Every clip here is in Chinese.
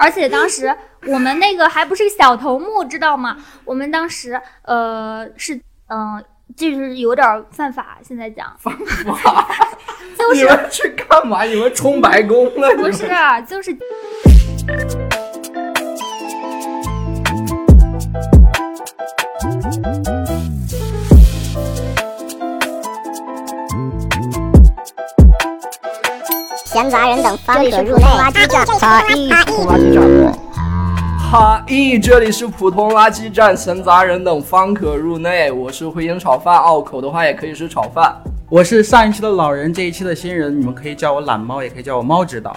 而且当时我们那个还不是个小头目，知道吗？我们当时呃是嗯、呃就是有点儿犯法，现在讲哇，就是你们去干嘛？你们冲白宫了？不是就是闲杂人等方可入内。垃圾站，哈一垃圾站。哈咦，这里是普通垃圾站，闲杂人等方可入内。我是回营炒饭，拗口的话也可以是炒饭。我是上一期的老人，这一期的新人，你们可以叫我懒猫，也可以叫我猫指导。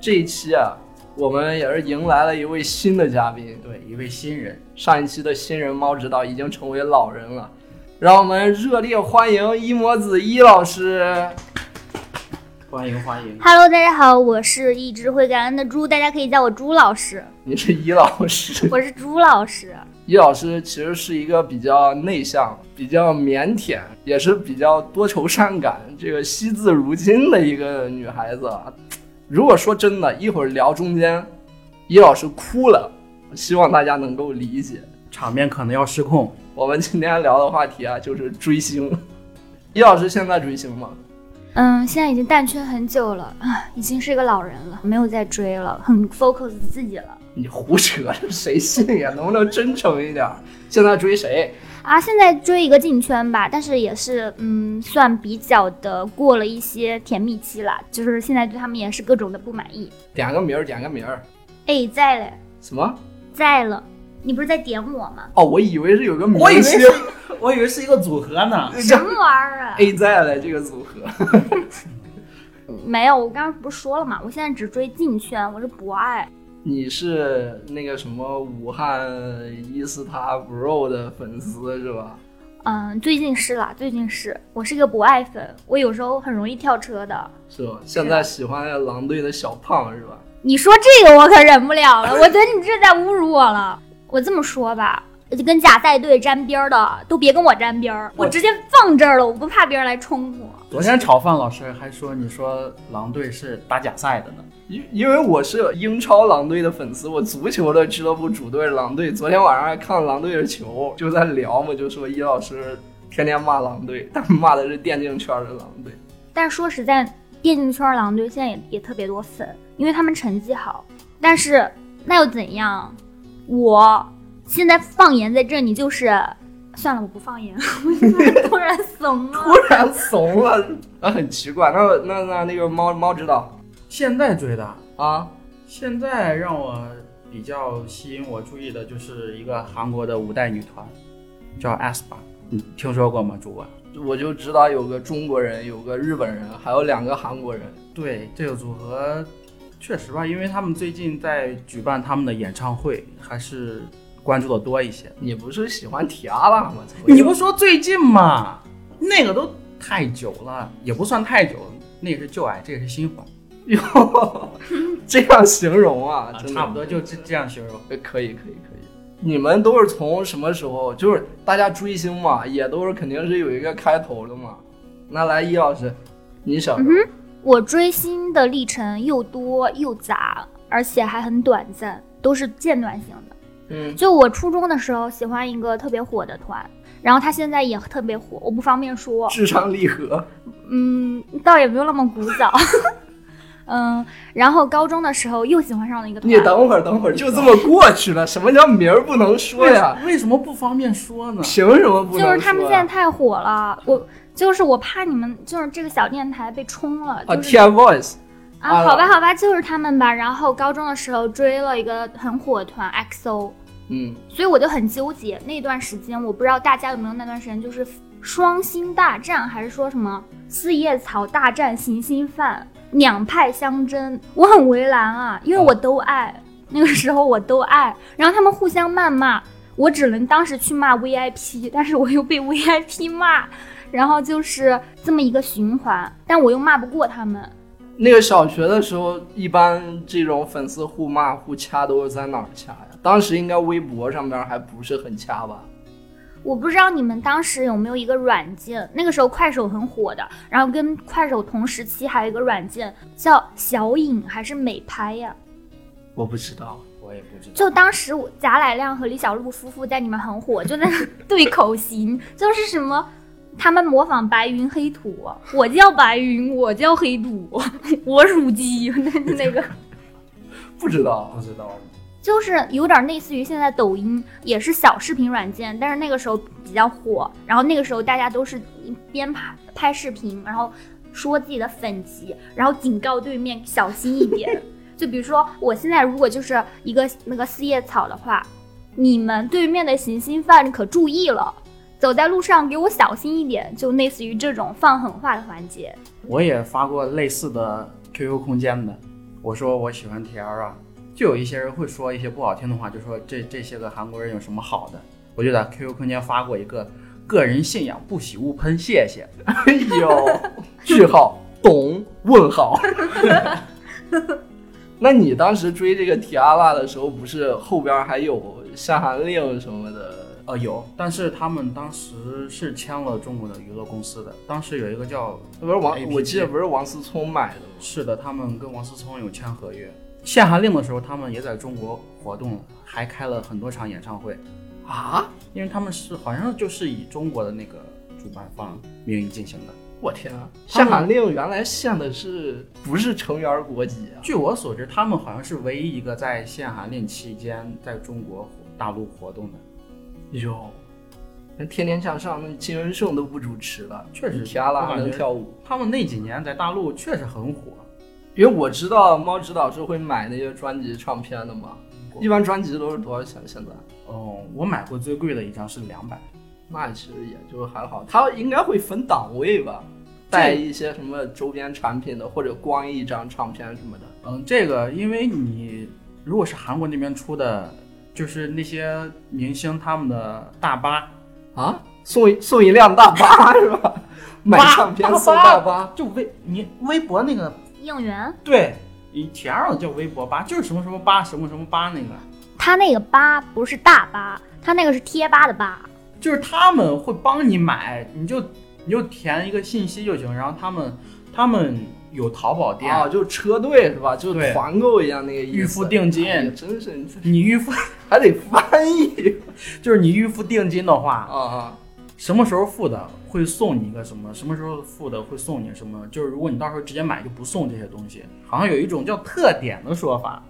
这一期啊，我们也是迎来了一位新的嘉宾。对，一位新人，上一期的新人猫指导已经成为老人了，让我们热烈欢迎一模子一老师。欢迎欢迎。Hello，大家好，我是一只会感恩的猪，大家可以叫我猪老师，你是伊老师，我是猪老师。伊老师其实是一个比较内向、比较腼腆，也是比较多愁善感、这个惜字如金的一个女孩子啊。如果说真的，一会儿聊中间，伊老师哭了，希望大家能够理解。场面可能要失控。我们今天聊的话题啊，就是追星。伊老师现在追星吗？嗯，现在已经淡圈很久了啊，已经是一个老人了，没有再追了，很 focus 自己了你胡扯，谁信呀？能不能真诚一点？现在追谁？啊。现在追一个进圈吧，但是也是嗯，算比较的过了一些甜蜜期了，就是现在对他们也是各种的不满意。点个名儿，点个名儿。哎，在嘞，什么？在了，你不是在点我吗？哦，我以为是有个明我以为星是，我以为是一个组合呢。什么玩意儿啊？A 在了这个组合。没有，我刚刚不是说了嘛，我现在只追进圈，我是博爱。你是那个什么武汉伊斯塔 bro 的粉丝是吧？嗯，最近是啦，最近是我是一个博爱粉，我有时候很容易跳车的。是吧？现在喜欢狼队的小胖是吧？你说这个我可忍不了了，我觉得你这在侮辱我了。我这么说吧，就跟假赛队沾边儿的都别跟我沾边儿，我直接放这儿了，我不怕别人来冲我。昨天炒饭老师还说你说狼队是打假赛的呢。因因为我是英超狼队的粉丝，我足球的俱乐部主队是狼队。昨天晚上还看了狼队的球，就在聊嘛，就说伊老师天天骂狼队，但骂的是电竞圈的狼队。但是说实在，电竞圈狼队现在也也特别多粉，因为他们成绩好。但是那又怎样？我现在放言在这你就是，算了，我不放言，我现在突然怂了。突然怂了，啊，很奇怪。那那那那个猫猫指导现在追的，啊，现在让我比较吸引我注意的就是一个韩国的五代女团，叫 aespa，你听说过吗，主播？我就知道有个中国人，有个日本人，还有两个韩国人。对这个组合，确实吧，因为他们最近在举办他们的演唱会，还是关注的多一些。你不是喜欢提阿拉吗？你不说最近吗？那个都太久了，也不算太久，那个是旧爱，这个是新欢，哟，这样形容啊，真的差不多就这这样形容。呃可以可以可以。你们都是从什么时候？就是大家追星嘛，也都是肯定是有一个开头的嘛。那来，易老师，你小时候、我追星的历程又多又杂，而且还很短暂，都是间断性的。嗯，就我初中的时候喜欢一个特别火的团，然后他现在也特别火，我不方便说。智商励合，嗯，倒也没有那么古早。嗯，然后高中的时候又喜欢上了一个团你，等会儿等会儿，就这么过去了。什么叫名儿不能说呀？为什么不方便说呢？凭什么不能说、啊？就是他们现在太火了，我就是我怕你们就是这个小电台被冲了，啊就是、，TFBOYS 啊，啊好吧好吧，就是他们吧。然后高中的时候追了一个很火的团 XO，嗯，所以我就很纠结。那段时间我不知道大家有没有那段时间，就是双星大战，还是说什么四叶草大战行星饭，两派相争，我很为难啊，因为我都爱，那个时候我都爱，然后他们互相谩骂，我只能当时去骂 VIP，但是我又被 VIP 骂，然后就是这么一个循环，但我又骂不过他们。那个小学的时候，一般这种粉丝互骂互掐都是在哪儿掐呀？当时应该微博上边还不是很掐吧？我不知道你们当时有没有一个软件，那个时候快手很火的，然后跟快手同时期还有一个软件叫小影还是美拍呀？我不知道。我也不知道。就当时我贾乃亮和李小璐夫妇在里面很火，就那对口型，就是什么。他们模仿白云黑土，我叫白云，我叫黑土，我属鸡，那那个。不知道不，知道，就是有点类似于现在抖音也是小视频软件，但是那个时候比较火，然后那个时候大家都是边拍拍视频，然后说自己的粉级，然后警告对面小心一点。就比如说我现在如果就是一个那个四叶草的话，你们对面的行星犯可注意了，走在路上给我小心一点，就类似于这种放狠话的环节。我也发过类似的 QQ 空间的，我说我喜欢啊，就有一些人会说一些不好听的话，就说这这些个韩国人有什么好的？我就在 QQ 空间发过一个个人信仰不喜勿喷，谢谢。哎呦，句号，懂？问号。那你当时追这个提阿拉的时候，不是后边还有下韩令什么的？呃，有，但是他们当时是签了中国的娱乐公司的，当时有一个叫不是王我记得不是王思聪买的吗？是的，他们跟王思聪有签合约。限韩令的时候，他们也在中国活动，还开了很多场演唱会，啊！因为他们是好像就是以中国的那个主办方名义进行的。我天啊！限韩令原来限的是不是成员国籍啊？据我所知，他们好像是唯一一个在限韩令期间在中国大陆活动的。哟，那天天向上，那金文胜都不主持了，确实提阿拉还我感觉能跳舞。他们那几年在大陆确实很火。因为我知道猫指导是会买那些专辑唱片的嘛，一般专辑都是多少钱？现在？哦，我买过最贵的一张是两百。那其实也就还好，他应该会分档位吧，带一些什么周边产品的，或者光一张唱片什么的。嗯，这个因为你如果是韩国那边出的，就是那些明星他们的大巴，啊，送一送一辆大巴 是吧？买唱片送大巴，就微你微博那个应援，对，你前儿叫微博吧，就是什么什么吧，什么什么吧那个，他那个吧不是大巴，他那个是贴吧的吧。就是他们会帮你买，你就你就填一个信息就行，然后他们他们有淘宝店，啊，就车队是吧？就对团购一样那个意思。预付定金哎真是你预付 还得翻译 就是你预付定金的话，啊啊！什么时候付的会送你一个什么，什么时候付的会送你什么，就是如果你到时候直接买就不送这些东西，好像有一种叫特点的说法。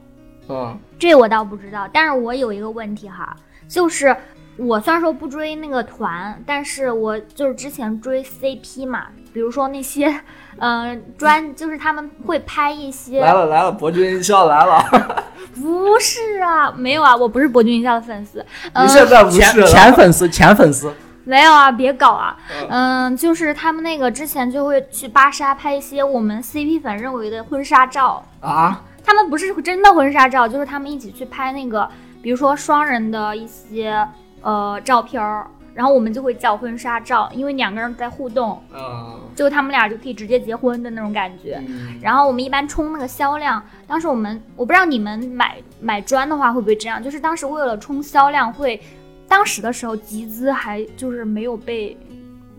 嗯，这我倒不知道，但是我有一个问题哈，就是我虽然说不追那个团，但是我就是之前追 CP 嘛，比如说那些，呃，专就是他们会拍一些，来了来了，博君一笑来了。不是啊，没有啊，我不是博君一笑的粉丝，嗯、你现在不前是了？前粉丝，前粉丝，没有啊，别搞啊，嗯嗯、就是他们那个之前就会去芭莎拍一些我们 CP 粉认为的婚纱照，啊，他们不是真的婚纱照，就是他们一起去拍那个，比如说双人的一些呃照片儿，然后我们就会叫婚纱照，因为两个人在互动，嗯就他们俩就可以直接结婚的那种感觉。嗯然后我们一般冲那个销量，当时我们我不知道你们买买砖的话会不会这样，就是当时为了冲销量会，当时的时候集资还就是没有被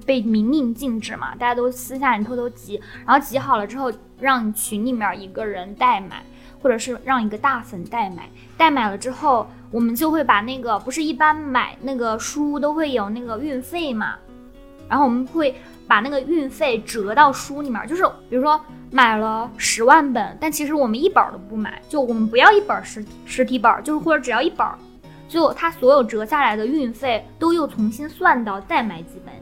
被明令禁止嘛，大家都私下里偷偷集，然后集好了之后让群里面一个人代买，或者是让一个大粉代买，代买了之后我们就会把那个不是一般买那个书都会有那个运费嘛，然后我们会把那个运费折到书里面，就是比如说买了十万本，但其实我们一本儿都不买，就我们不要一本儿实实体本儿，就是或者只要一本儿，就它所有折下来的运费都又重新算到再买几本，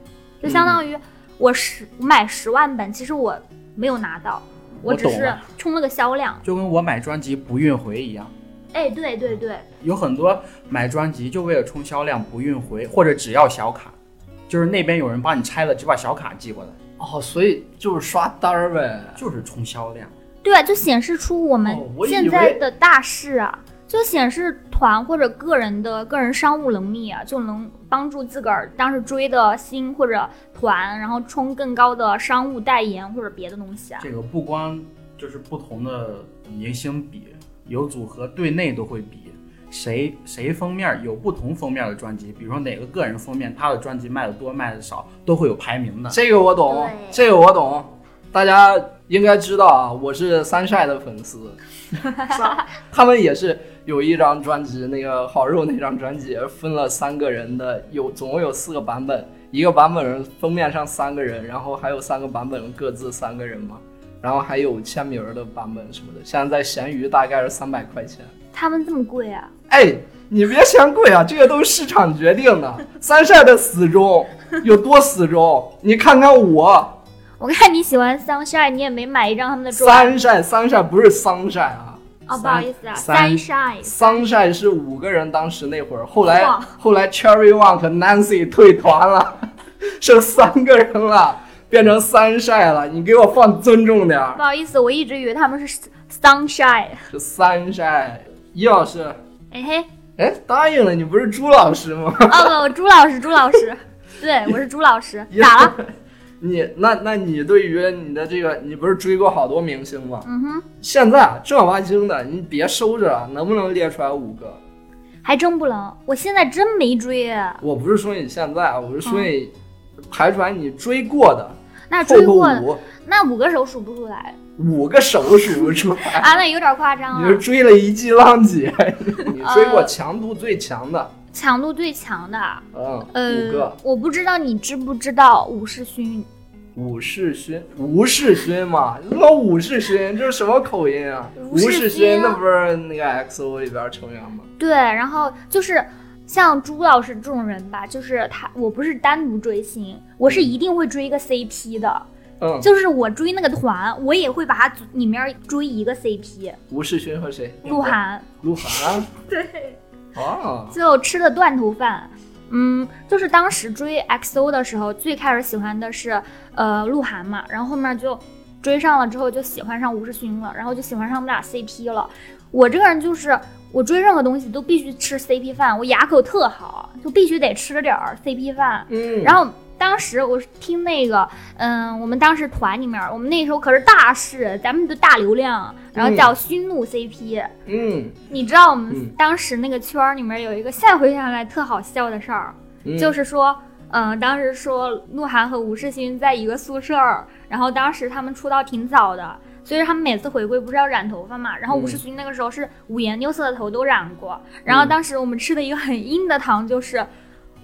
就相当于我十我买十万本，其实我没有拿到，我只是冲了个销量。就跟我买专辑不运回一样。哎，对对对，有很多买专辑就为了冲销量不运回，或者只要小卡，就是那边有人帮你拆了，只把小卡寄过来，哦，所以就是刷单儿呗。就是冲销量。对啊，就显示出我们现在的大势啊，就显示团或者个人的个人商务能力啊，就能帮助自个儿当时追的星或者团，然后冲更高的商务代言或者别的东西啊。这个不光就是不同的明星比，有组合对内都会比，谁谁封面有不同封面的专辑，比如说哪个个人封面，他的专辑卖的多卖的少，都会有排名的。这个我懂，这个我懂。大家应该知道啊，我是三晒的粉丝，他们也是有一张专辑，那个好肉那张专辑分了三个人的，有总共有四个版本，一个版本封面上三个人，然后还有三个版本各自三个人嘛，然后还有签名的版本什么的，现在在闲鱼大概是三百块钱。他们这么贵啊？哎，你别嫌贵啊，这个都是市场决定的。三晒的死忠有多死忠？你看看我，我看你喜欢 Sunshine，你也没买一张他们的专。三晒三晒不是 Sunshine 啊，哦，不好意思啊三，Sunshine。Sunshine 是五个人，当时那会儿，后来后来 Cherry One 和 Nancy 退团了，剩三个人了，变成 Sunshine 了。你给我放尊重点儿不，好意思，我一直以为他们是 Sunshine。是 Sunshine，。易老师，哎嘿，哎，答应了，你不是朱老师吗？哦不，朱老师，朱老师，对我是朱老师，咋了？？你那那你对于你的这个，你不是追过好多明星吗？嗯哼，现在啊正儿八经的，你别收着了，能不能列出来五个？还真不能，我现在真没追。我不是说你现在，我是说你排出来你追过的，那追过的五那五个手数不出来五个手数不出来。啊，那有点夸张你是。追了一季浪姐，你追过呃强度最强的，强度最强的，嗯，五呃个，我不知道你知不知道武士勋？武士勋，吴世勋嘛，你说武士勋这是什么口音啊？吴吴世世勋那不是那个 XO 里边成员吗？对，然后就是像朱老师这种人吧，就是他，我不是单独追星，我是一定会追一个 CP 的。嗯，就是我追那个团，我也会把他组里面追一个 CP。吴世勋和谁？鹿晗，鹿晗。对，哦，就吃的断头饭。嗯，就是当时追 XO 的时候，最开始喜欢的是呃鹿晗嘛，然后后面就追上了之后就喜欢上吴世勋了，然后就喜欢上我们俩 CP 了。我这个人就是我追任何东西都必须吃 CP 饭，我牙口特好，就必须得吃点儿 CP 饭。嗯，然后当时我是听那个，嗯，我们当时团里面，我们那时候可是大事，咱们的大流量，然后叫熏怒 CP。嗯，你知道我们嗯当时那个圈儿里面有一个现在回想起来特好笑的事儿，嗯就是说，嗯、当时说鹿晗和吴世勋在一个宿舍，然后当时他们出道挺早的。所以他们每次回归不是要染头发嘛？然后吴世勋那个时候是五颜六色的头都染过。然后当时我们吃的一个很硬的糖就是，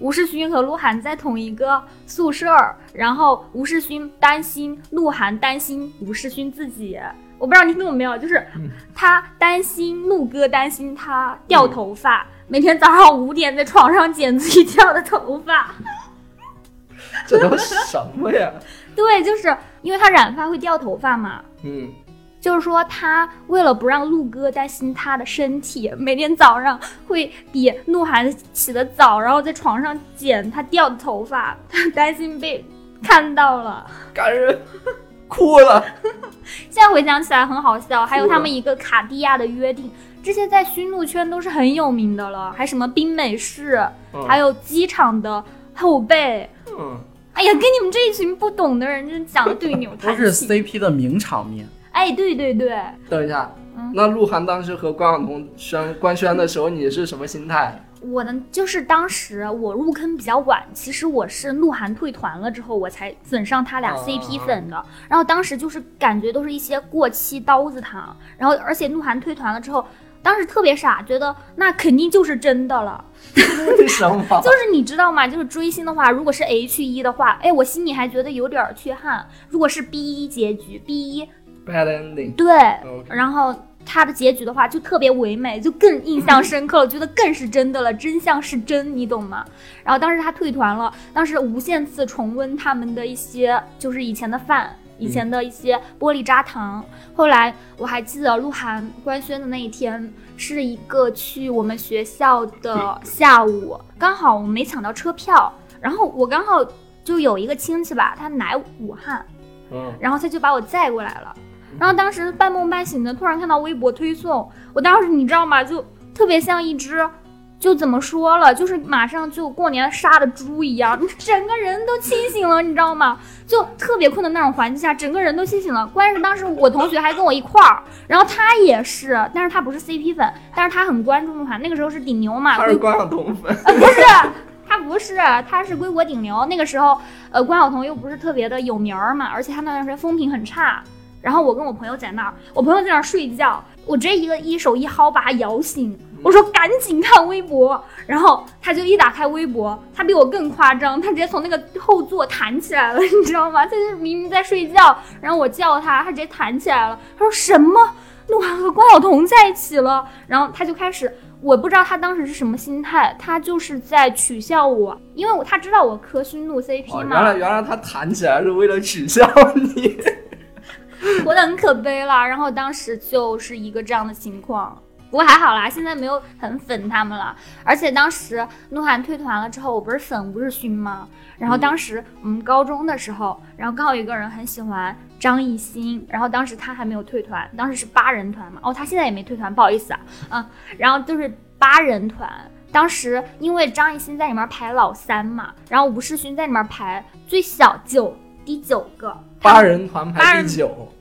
吴世勋和鹿晗在同一个宿舍，然后吴世勋担心鹿晗担心吴世勋自己。我不知道你听懂没有，就是他担心鹿哥担心他掉头发，每天早上五点在床上剪自己掉的头发。这都什么呀？对，就是因为他染发会掉头发嘛。嗯，就是说，他为了不让鹿哥担心他的身体，每天早上会比鹿晗起得早，然后在床上剪他掉的头发，他担心被看到了。感人，哭了。现在回想起来很好笑，还有他们一个卡地亚的约定，这些在驯鹿圈都是很有名的了，还什么冰美式，嗯还有机场的后背。嗯，哎呀，跟你们这一群不懂的人真讲的对牛 都是弹琴。CP 的名场面。哎，对对对，等一下嗯，那鹿晗当时和关晓彤宣官宣的时候，你是什么心态？我呢，就是当时我入坑比较晚，其实我是鹿晗退团了之后，我才粉上他俩哦 CP 粉的。然后当时就是感觉都是一些过期刀子糖，然后而且鹿晗退团了之后，当时特别傻，觉得那肯定就是真的了。为什么？就是你知道吗？就是追星的话，如果是 H 一的话，哎，我心里还觉得有点儿缺憾。如果是 B 一结局，B 一 Bad ending。对然后它的结局的话就特别唯美，就更印象深刻了，觉得更是真的了，真相是真，你懂吗？然后当时他退团了，当时无限次重温他们的一些就是以前的饭。以前的一些玻璃渣糖，后来我还记得鹿晗官宣的那一天是一个去我们学校的下午，刚好我没抢到车票，然后我刚好就有一个亲戚吧，他来武汉，嗯，然后他就把我载过来了。然后当时半梦半醒的，突然看到微博推送，我当时你知道吗？就特别像一只，就怎么说了，就是马上就过年杀的猪一样，整个人都清醒了，你知道吗？就特别困的那种环境下，整个人都清醒了。关键是当时我同学还跟我一块儿，然后他也是，但是他不是 CP 粉，但是他很关注鹿晗，那个时候是顶流嘛，他是关晓彤粉。呃，不是，他他不是，他是归国顶流。那个时候，呃，关晓彤又不是特别的有名儿嘛，而且他那段时间风评很差。然后我跟我朋友在那儿，我朋友在那儿睡觉，我直接一个一手一薅把他摇醒，我说赶紧看微博。然后他就一打开微博，他比我更夸张，他直接从那个后座弹起来了，你知道吗？他就是明明在睡觉，然后我叫他，他直接弹起来了。他说什么？鹿晗和关晓彤在一起了？然后他就开始。我不知道他当时是什么心态，他就是在取笑我，因为我他知道我磕熏怒 CP 哦，嘛。原来原来他弹起来是为了取笑你。活得很可悲了。然后当时就是一个这样的情况，不过还好啦，现在没有很粉他们了。而且当时鹿晗退团了之后，我不是粉吴世勋吗？然后当时我们高中的时候，然后刚好有一个人很喜欢张艺兴，然后当时他还没有退团，当时是八人团嘛。哦，他现在也没退团，不好意思啊，嗯，然后就是八人团。当时因为张艺兴在里面排老三嘛，然后吴世勋在里面排最小九第九个，八人团排第九，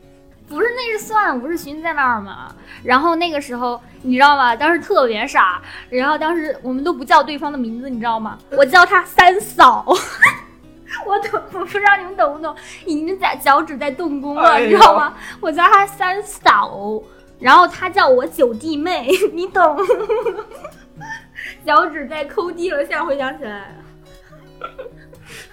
不是，那是算吴世勋在那儿嘛。然后那个时候，你知道吗？当时特别傻。然后当时我们都不叫对方的名字，你知道吗？我叫他三嫂。我懂，我不知道你们懂不懂？已经在脚趾在动工了，哎你知道吗？我叫他三嫂，然后他叫我九弟妹，你懂？脚趾在抠地了，现在回想起来。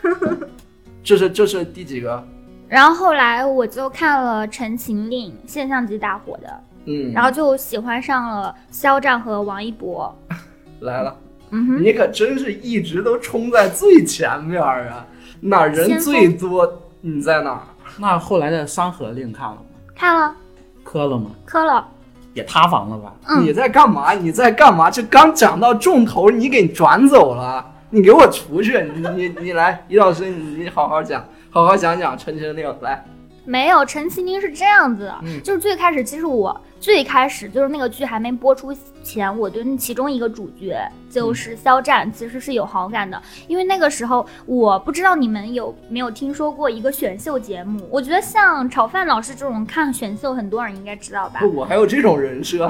这是这是第几个？然后后来我就看了《陈情令》，现象级大火的。嗯，然后就喜欢上了肖战和王一博。来了，嗯哼，你可真是一直都冲在最前面儿啊！哪儿人最多，你在哪儿？那后来的《山河令》看了吗？看了，磕了吗？磕了。也塌房了吧？嗯你在干嘛？你在干嘛？这刚讲到重头，你给转走了，你给我出去！你你你来，李老师，你你好好讲，好好讲讲《陈情令》来。没有，《陈情令》是这样子的，嗯。就是最开始，其实我最开始就是那个剧还没播出前，我对其中一个主角就是肖战，其实是有好感的，因为那个时候我不知道你们有没有听说过一个选秀节目，我觉得像炒饭老师这种看选秀，很多人应该知道吧，我还有这种人设，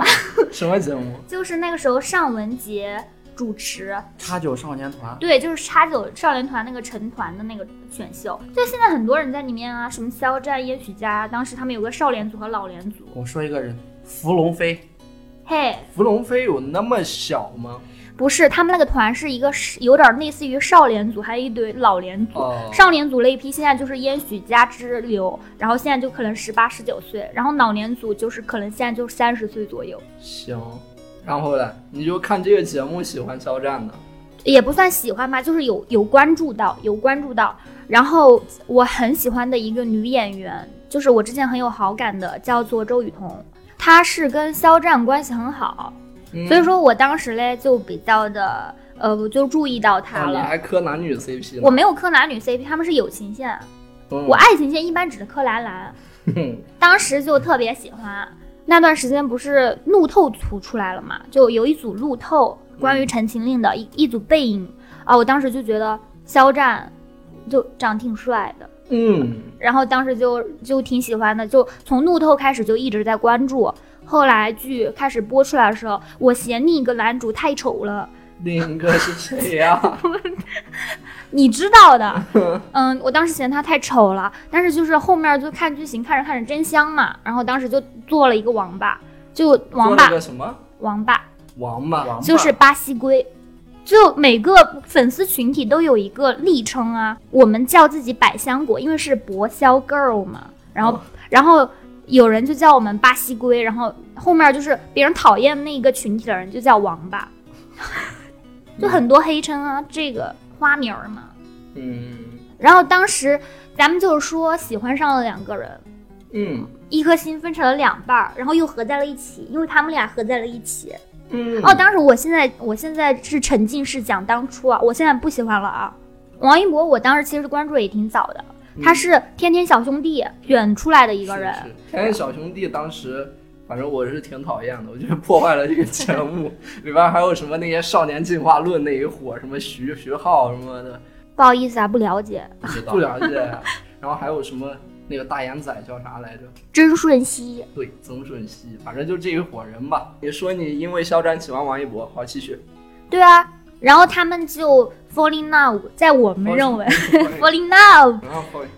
什么节目？就是那个时候尚雯婕主持，叉九少年团，对，就是叉九少年团那个成团的那个选秀，就现在很多人在里面啊，什么肖战、燕许佳，当时他们有个少年组和老年组。我说一个人，伏龙飞，嘿，伏龙飞有那么小吗？不是，他们那个团是一个是有点类似于少年组，还有一堆老年组。哦，少年组那一批现在就是燕许佳之流，然后现在就可能十八、十九岁，然后老年组就是可能现在就三十岁左右，行。然后呢，你就看这个节目喜欢肖战的，也不算喜欢吧，就是有有关注到，有关注到。然后我很喜欢的一个女演员，就是我之前很有好感的，叫做周雨彤，她是跟肖战关系很好，嗯所以说我当时嘞就比较的呃，我就注意到她哦你。还磕男女 CP？我没有磕男女 CP，他们是友情线，嗯我爱情线一般只是磕蓝蓝。当时就特别喜欢，那段时间不是路透图出来了嘛，就有一组路透关于《陈情令》的一一组背影。啊，我当时就觉得肖战就长挺帅的，嗯，然后当时就就挺喜欢的，就从路透开始就一直在关注。后来剧开始播出来的时候，我嫌另一个男主太丑了，另一个是谁呀？你知道的，嗯，我当时嫌他太丑了，但是就是后面就看剧情，看着看着真香嘛，然后当时就做了一个王八，就王八什么？王八王八？王八就是巴西龟，就每个粉丝群体都有一个昵称啊，我们叫自己百香果，因为是博肖 girl 嘛，然后、哦。然后有人就叫我们巴西龟，然后后面就是别人讨厌那个群体的人就叫王八，就很多黑称啊，这个花名儿嘛。嗯然后当时咱们就是说喜欢上了两个人，嗯一颗心分成了两半儿，然后又合在了一起，因为他们俩合在了一起。嗯。哦，当时我现在我现在是沉浸式讲当初啊，我现在不喜欢了啊。王一博，我当时其实关注也挺早的，他是天天小兄弟选出来的一个人。是是天天小兄弟当时，反正我是挺讨厌的，我觉得破坏了这个节目。里边还有什么那些少年进化论那一伙，什么徐徐浩什么的，不好意思啊，不了解。不知道 不了解。然后还有什么那个大眼仔叫啥来着？曾舜晞，对，曾舜晞，反正就这一伙人吧。你说你因为肖战喜欢王一博，好继续。对啊。然后他们就 falling love，在我们认为 Fall fall in love，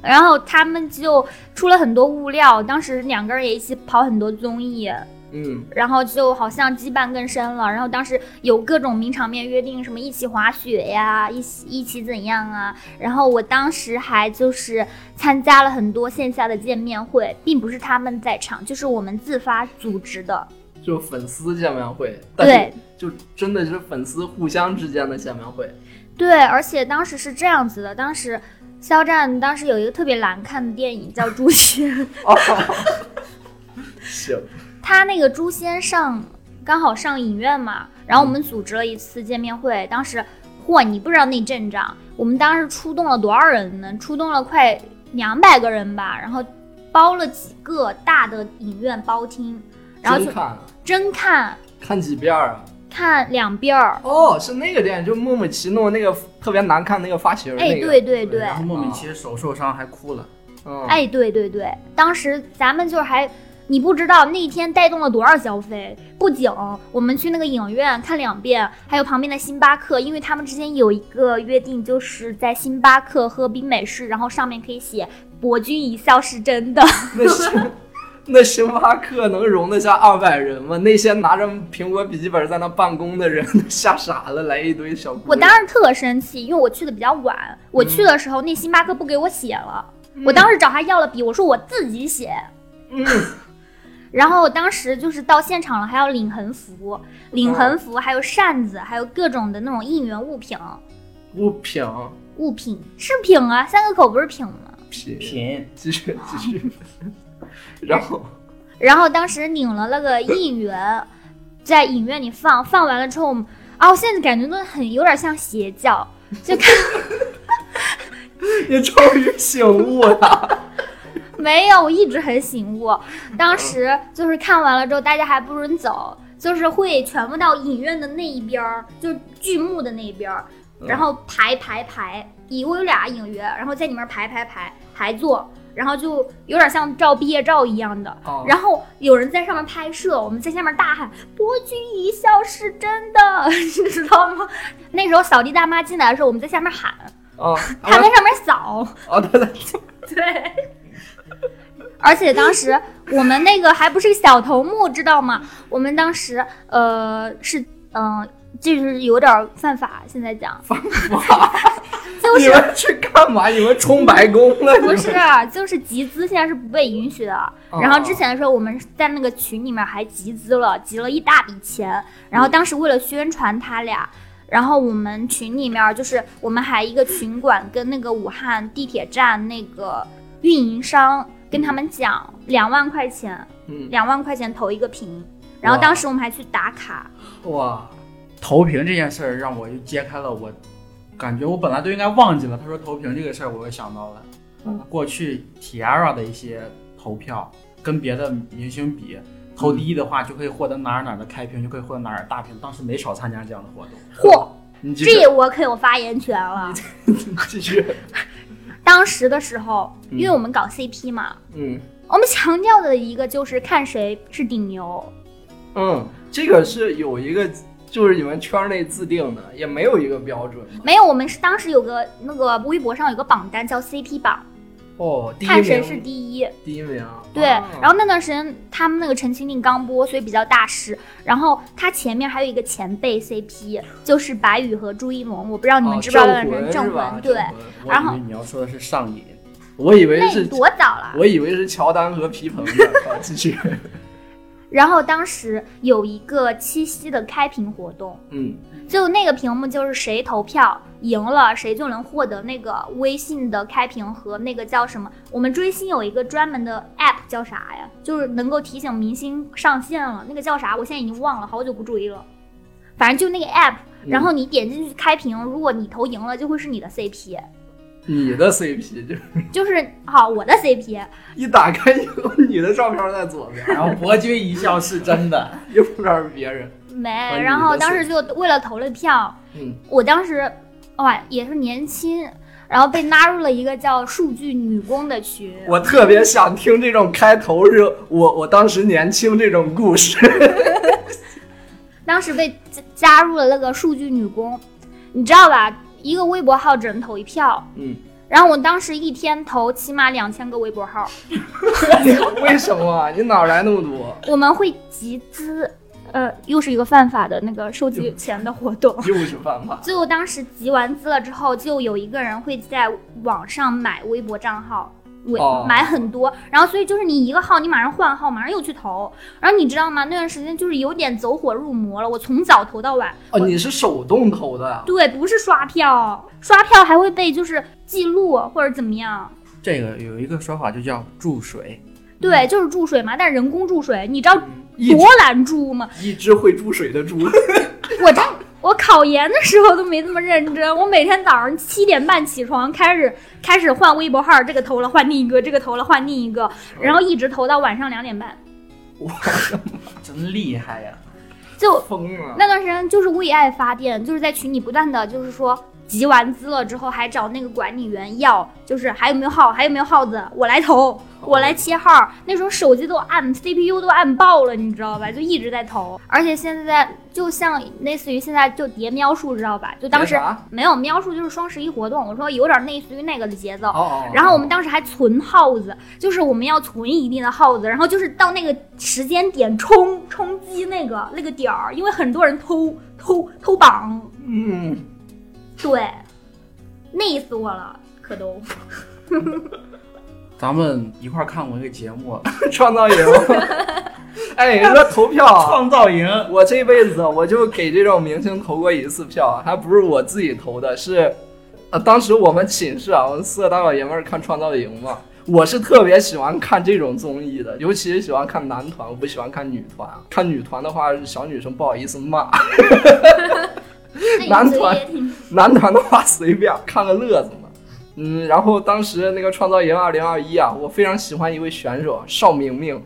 然后他们就出了很多物料，当时两个人也一起跑很多综艺，嗯，然后就好像羁绊更深了。然后当时有各种名场面约定，什么一起滑雪呀，一起一起怎样啊。然后我当时还就是参加了很多线下的见面会，并不是他们在场，就是我们自发组织的。就粉丝见面会，对就真的是粉丝互相之间的见面会。对，而且当时是这样子的，当时肖战当时有一个特别难看的电影叫《诛仙》，哦，行，他那个《诛仙》上刚好上影院嘛，然后我们组织了一次见面会，当时嚯，你不知道那阵仗，我们当时出动了多少人呢？出动了快两百个人吧，然后包了几个大的影院包厅，然后就真看啊真看看几遍啊？看两遍儿，哦，是那个电影，就莫姆奇诺那个特别难看那个发型儿哎，那个。对对对，然后莫名其妙手受伤还哭了。嗯，哎，对对对，当时咱们就是还，你不知道那天带动了多少消费。不仅我们去那个影院看两遍，还有旁边的星巴克，因为他们之间有一个约定，就是在星巴克喝冰美式，然后上面可以写“博君一笑是真的 那星巴克能容得下二百人吗？那些拿着苹果笔记本在那办公的人吓傻了，来一堆小姑”。娘。我当时特生气，因为我去的比较晚，我去的时候那星巴克不给我写了，我当时找他要了笔，我说我自己写。嗯，然后当时就是到现场了，还要领横幅，领横幅，还有扇子，还有各种的那种应援物品。物品物品是品啊，三个口不是品吗？品品继续继续，然后 然后当时领了那个应援，在影院里放，放完了之后，啊，我现在感觉都很有点像邪教，就看 你终于醒悟了。没有，我一直很醒悟。当时就是看完了之后，大家还不准走，就是会全部到影院的那一边儿，就是剧目的那一边儿，然后排排排，一共有俩影院，然后在里面排排排排坐，然后就有点像照毕业照一样的。哦然后有人在上面拍摄，我们在下面大喊“博君一笑是真的”，你知道吗？那时候扫地大妈进来的时候，我们在下面喊，啊，她在上面扫。哦，对对，对，而且当时我们那个还不是小头目，知道吗？我们当时呃是嗯、呃就是有点犯法，现在讲就是你们去干嘛？你们冲白宫了？不是啊就是集资，现在是不被允许的。哦然后之前的时候，我们在那个群里面还集资了，集了一大笔钱。然后当时为了宣传他俩。然后我们群里面就是我们还一个群管跟那个武汉地铁站那个运营商跟他们讲两万块钱，嗯，两万块钱投一个屏。然后当时我们还去打卡，哇，投屏这件事儿让我又揭开了我，感觉我本来都应该忘记了。他说投屏这个事儿，我又想到了，嗯过去 Tiara 的一些投票跟别的明星比，投第一的话就可以获得哪儿哪儿的开屏，就可以获得哪儿哪大屏。当时没少参加这样的活动。嚯，你这我可有发言权了。继续，当时的时候，嗯因为我们搞 CP 嘛，嗯我们强调的一个就是看谁是顶牛。嗯，这个是有一个，就是你们圈内自定的，也没有一个标准。没有，我们是当时有个那个微博上有个榜单叫 CP 榜，哦，第一看谁名是第一。第一名，对，啊然后那段时间他们那个《陈情令》刚播，所以比较大师。然后他前面还有一个前辈 CP，就是白宇和朱一龙，我不知道你们哦知不知道段时间郑魂是吧魂，对，然后你要说的是上瘾，我以为是，那多早了。我以为是乔丹和皮蓬的。好，继续，然后当时有一个七夕的开屏活动，嗯，就那个屏幕就是谁投票赢了，谁就能获得那个微信的开屏和那个叫什么？我们追星有一个专门的 app 叫啥呀？就是能够提醒明星上线了，那个叫啥？我现在已经忘了，好久不追了。反正就那个 app，嗯然后你点进去开屏，如果你投赢了，就会是你的 CP，你的 CP 就是就是好我的 CP。一打开以后，你的照片在左边，然后博君一笑是真的。又不知道是别人。没，然后当时就为了投了票，嗯，我当时哇也是年轻，然后被拉入了一个叫数据女工的群。我特别想听这种开头是我我当时年轻这种故事。当时被加加入了那个数据女工，你知道吧？一个微博号只能投一票，嗯，然后我当时一天投起码两千个微博号，为什么？你哪来那么多？我们会集资，呃，又是一个犯法的那个收集钱的活动。又是犯法。最后当时集完资了之后，就有一个人会在网上买微博账号。微哦买很多，然后所以就是你一个号，你马上换号，马上又去投，然后你知道吗？那段时间就是有点走火入魔了，我从早投到晚，哦，你是手动投的呀？对，不是刷票，刷票还会被就是记录或者怎么样，这个有一个说法就叫注水，对，就是注水嘛，但是人工注水，你知道多难注吗？一只会注水的猪。我真我考研的时候都没这么认真，我每天早上七点半起床，开始开始换微博号，这个投了换另一个，这个投了换另一个，然后一直投到晚上两点半，真厉害呀！就疯了！那段时间就是为爱发电，就是在群里不断的就是说集完资了之后，还找那个管理员要，就是还有没有号，还有没有号子，我来投，我来切号。那时候手机都按 CPU 都按爆了，你知道吧？就一直在投，而且现在就像类似于现在就叠喵数，知道吧？就当时没有喵数，就是双十一活动，我说有点类似于那个的节奏。哦哦。然后我们当时还存耗子，就是我们要存一定的耗子，然后就是到那个时间点冲冲击那个那个点儿，因为很多人偷偷偷榜，嗯，对，累死我了，可都。咱们一块儿看过一个节目创造营。哎，你说投票，《创造营》，我这辈子我就给这种明星投过一次票，还不是我自己投的，是，呃，当时我们寝室啊，我们四个大老爷们儿看创造营嘛。我是特别喜欢看这种综艺的，尤其是喜欢看男团，我不喜欢看女团。看女团的话，小女生不好意思骂，男团也挺男团的话 随便看个乐子嘛。嗯，然后当时那个创造营二零二一啊，我非常喜欢一位选手邵明明，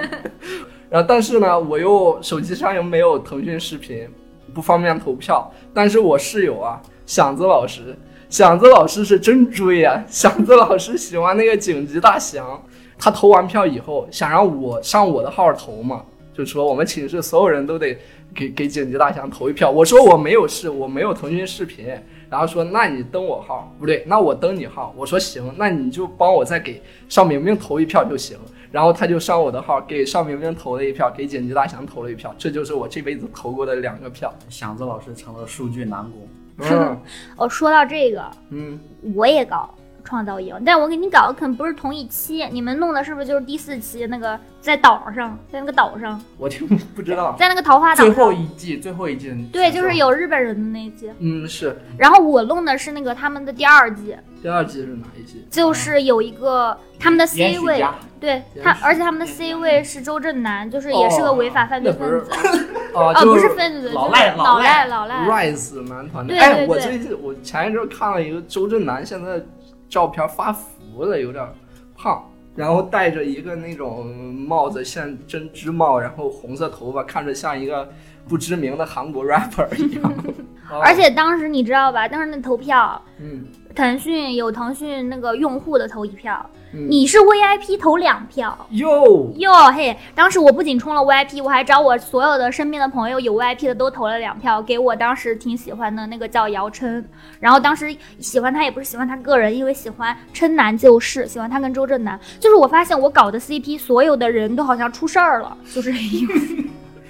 然后但是呢，我又手机上又没有腾讯视频，不方便投票。但是我室友啊，响子老师，响子老师是真追啊，响子老师喜欢那个紧急大祥，他投完票以后想让我上我的号投嘛，就说我们寝室所有人都得给给剪辑大祥投一票。我说我没有事，我没有腾讯视频。然后说，那你登我号不对，那我登你号。我说行，那你就帮我再给邵明明投一票就行。然后他就上我的号给邵明明投了一票，给剪辑大祥投了一票。这就是我这辈子投过的两个票。祥子老师成了数据男工。嗯 哦，说到这个，嗯，我也搞创造营，但我给你搞的可能不是同一期，你们弄的是不是就是第四期那个在岛上，在那个岛上，我就不知道。在那个桃花岛最？后一季，最后一季，对，就是有日本人的那一季。嗯，是然后我弄的是那个他们的第二季，第二季是哪一季？就是有一个他们的 C 位，对，他而且他们的 C 位是周震南，就是也是个违法犯罪分子。啊，啊，就不是分子，老赖老赖赖老赖。Rise 男团的。哎，对对对我最近我前一阵看了一个周震南，现在照片发福了，有点胖，然后戴着一个那种帽子，像针织帽，然后红色头发，看着像一个不知名的韩国 rapper 一样。哦 而且当时你知道吧？当时那投票，嗯，腾讯有腾讯那个用户的投一票，嗯你是 VIP 投两票。哟，哟嘿！当时我不仅充了 VIP，我还找我所有的身边的朋友有 VIP 的都投了两票，给我当时挺喜欢的那个叫姚琛。然后当时喜欢他也不是喜欢他个人，因为喜欢琛男就是喜欢他跟周震南。就是我发现我搞的 CP，所有的人都好像出事儿了，就是因为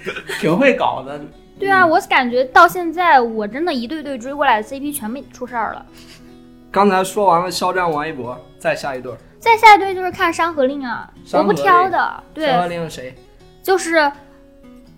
挺会搞的。对啊，我感觉到现在我真的一对对追过来的 CP 全被出事儿了。刚才说完了肖战、王一博，再下一对儿，再下一对就是看《山河令》啊，我不挑的，对，山河令是谁？就是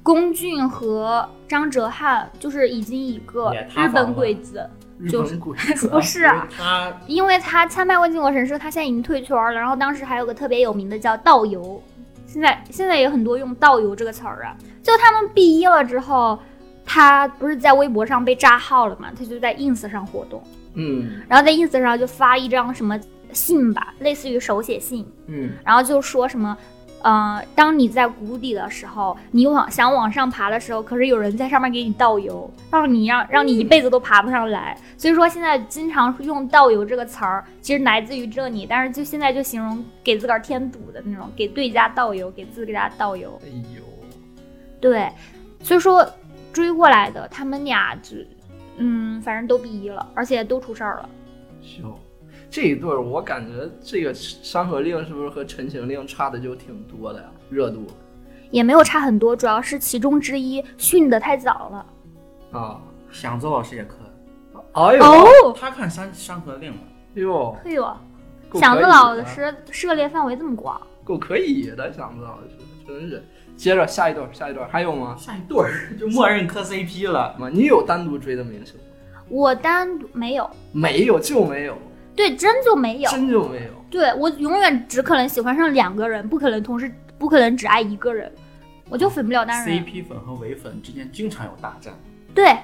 龚俊和张哲瀚，就是已经一个日本鬼子，就是本鬼子。不是啊，他因为他参拜过靖国神社，他现在已经退圈了。然后当时还有个特别有名的叫道游，现在现在也很多用道游这个词儿啊。就他们毕业了之后，他不是在微博上被炸号了嘛？他就在 ins 上活动，嗯然后在 ins 上就发一张什么信吧，类似于手写信，嗯，然后就说什么。呃，当你在谷底的时候，你往想往上爬的时候，可是有人在上面给你倒油，让你让让你一辈子都爬不上来。所以说现在经常用倒油这个词儿，其实来自于这里，但是就现在就形容给自个儿添堵的那种，给对家倒油，给自家倒油。哎呦，对，所以说追过来的他们俩只嗯，反正都毕业了，而且都出事儿了。哟，这一对儿我感觉这个《山河令》是不是和《陈情令》差的就挺多的呀？热度也没有差很多，主要是其中之一训的太早了。啊，响子老师也可，哎呦，哦，他看山《山河令》了。哟，哎呦，够响子可以的老师涉猎范围这么广，够可以的，响子老师真是。接着下一对儿，下一对儿还有吗？下一对儿就默认磕 CP 了。吗？你有单独追的明星吗？我单独没有，没有，就没有，对，真就没有。真就没有。对我永远只可能喜欢上两个人，不可能同时，不可能只爱一个人，我就粉不了单人。CP 粉和伪粉之间经常有大战。对，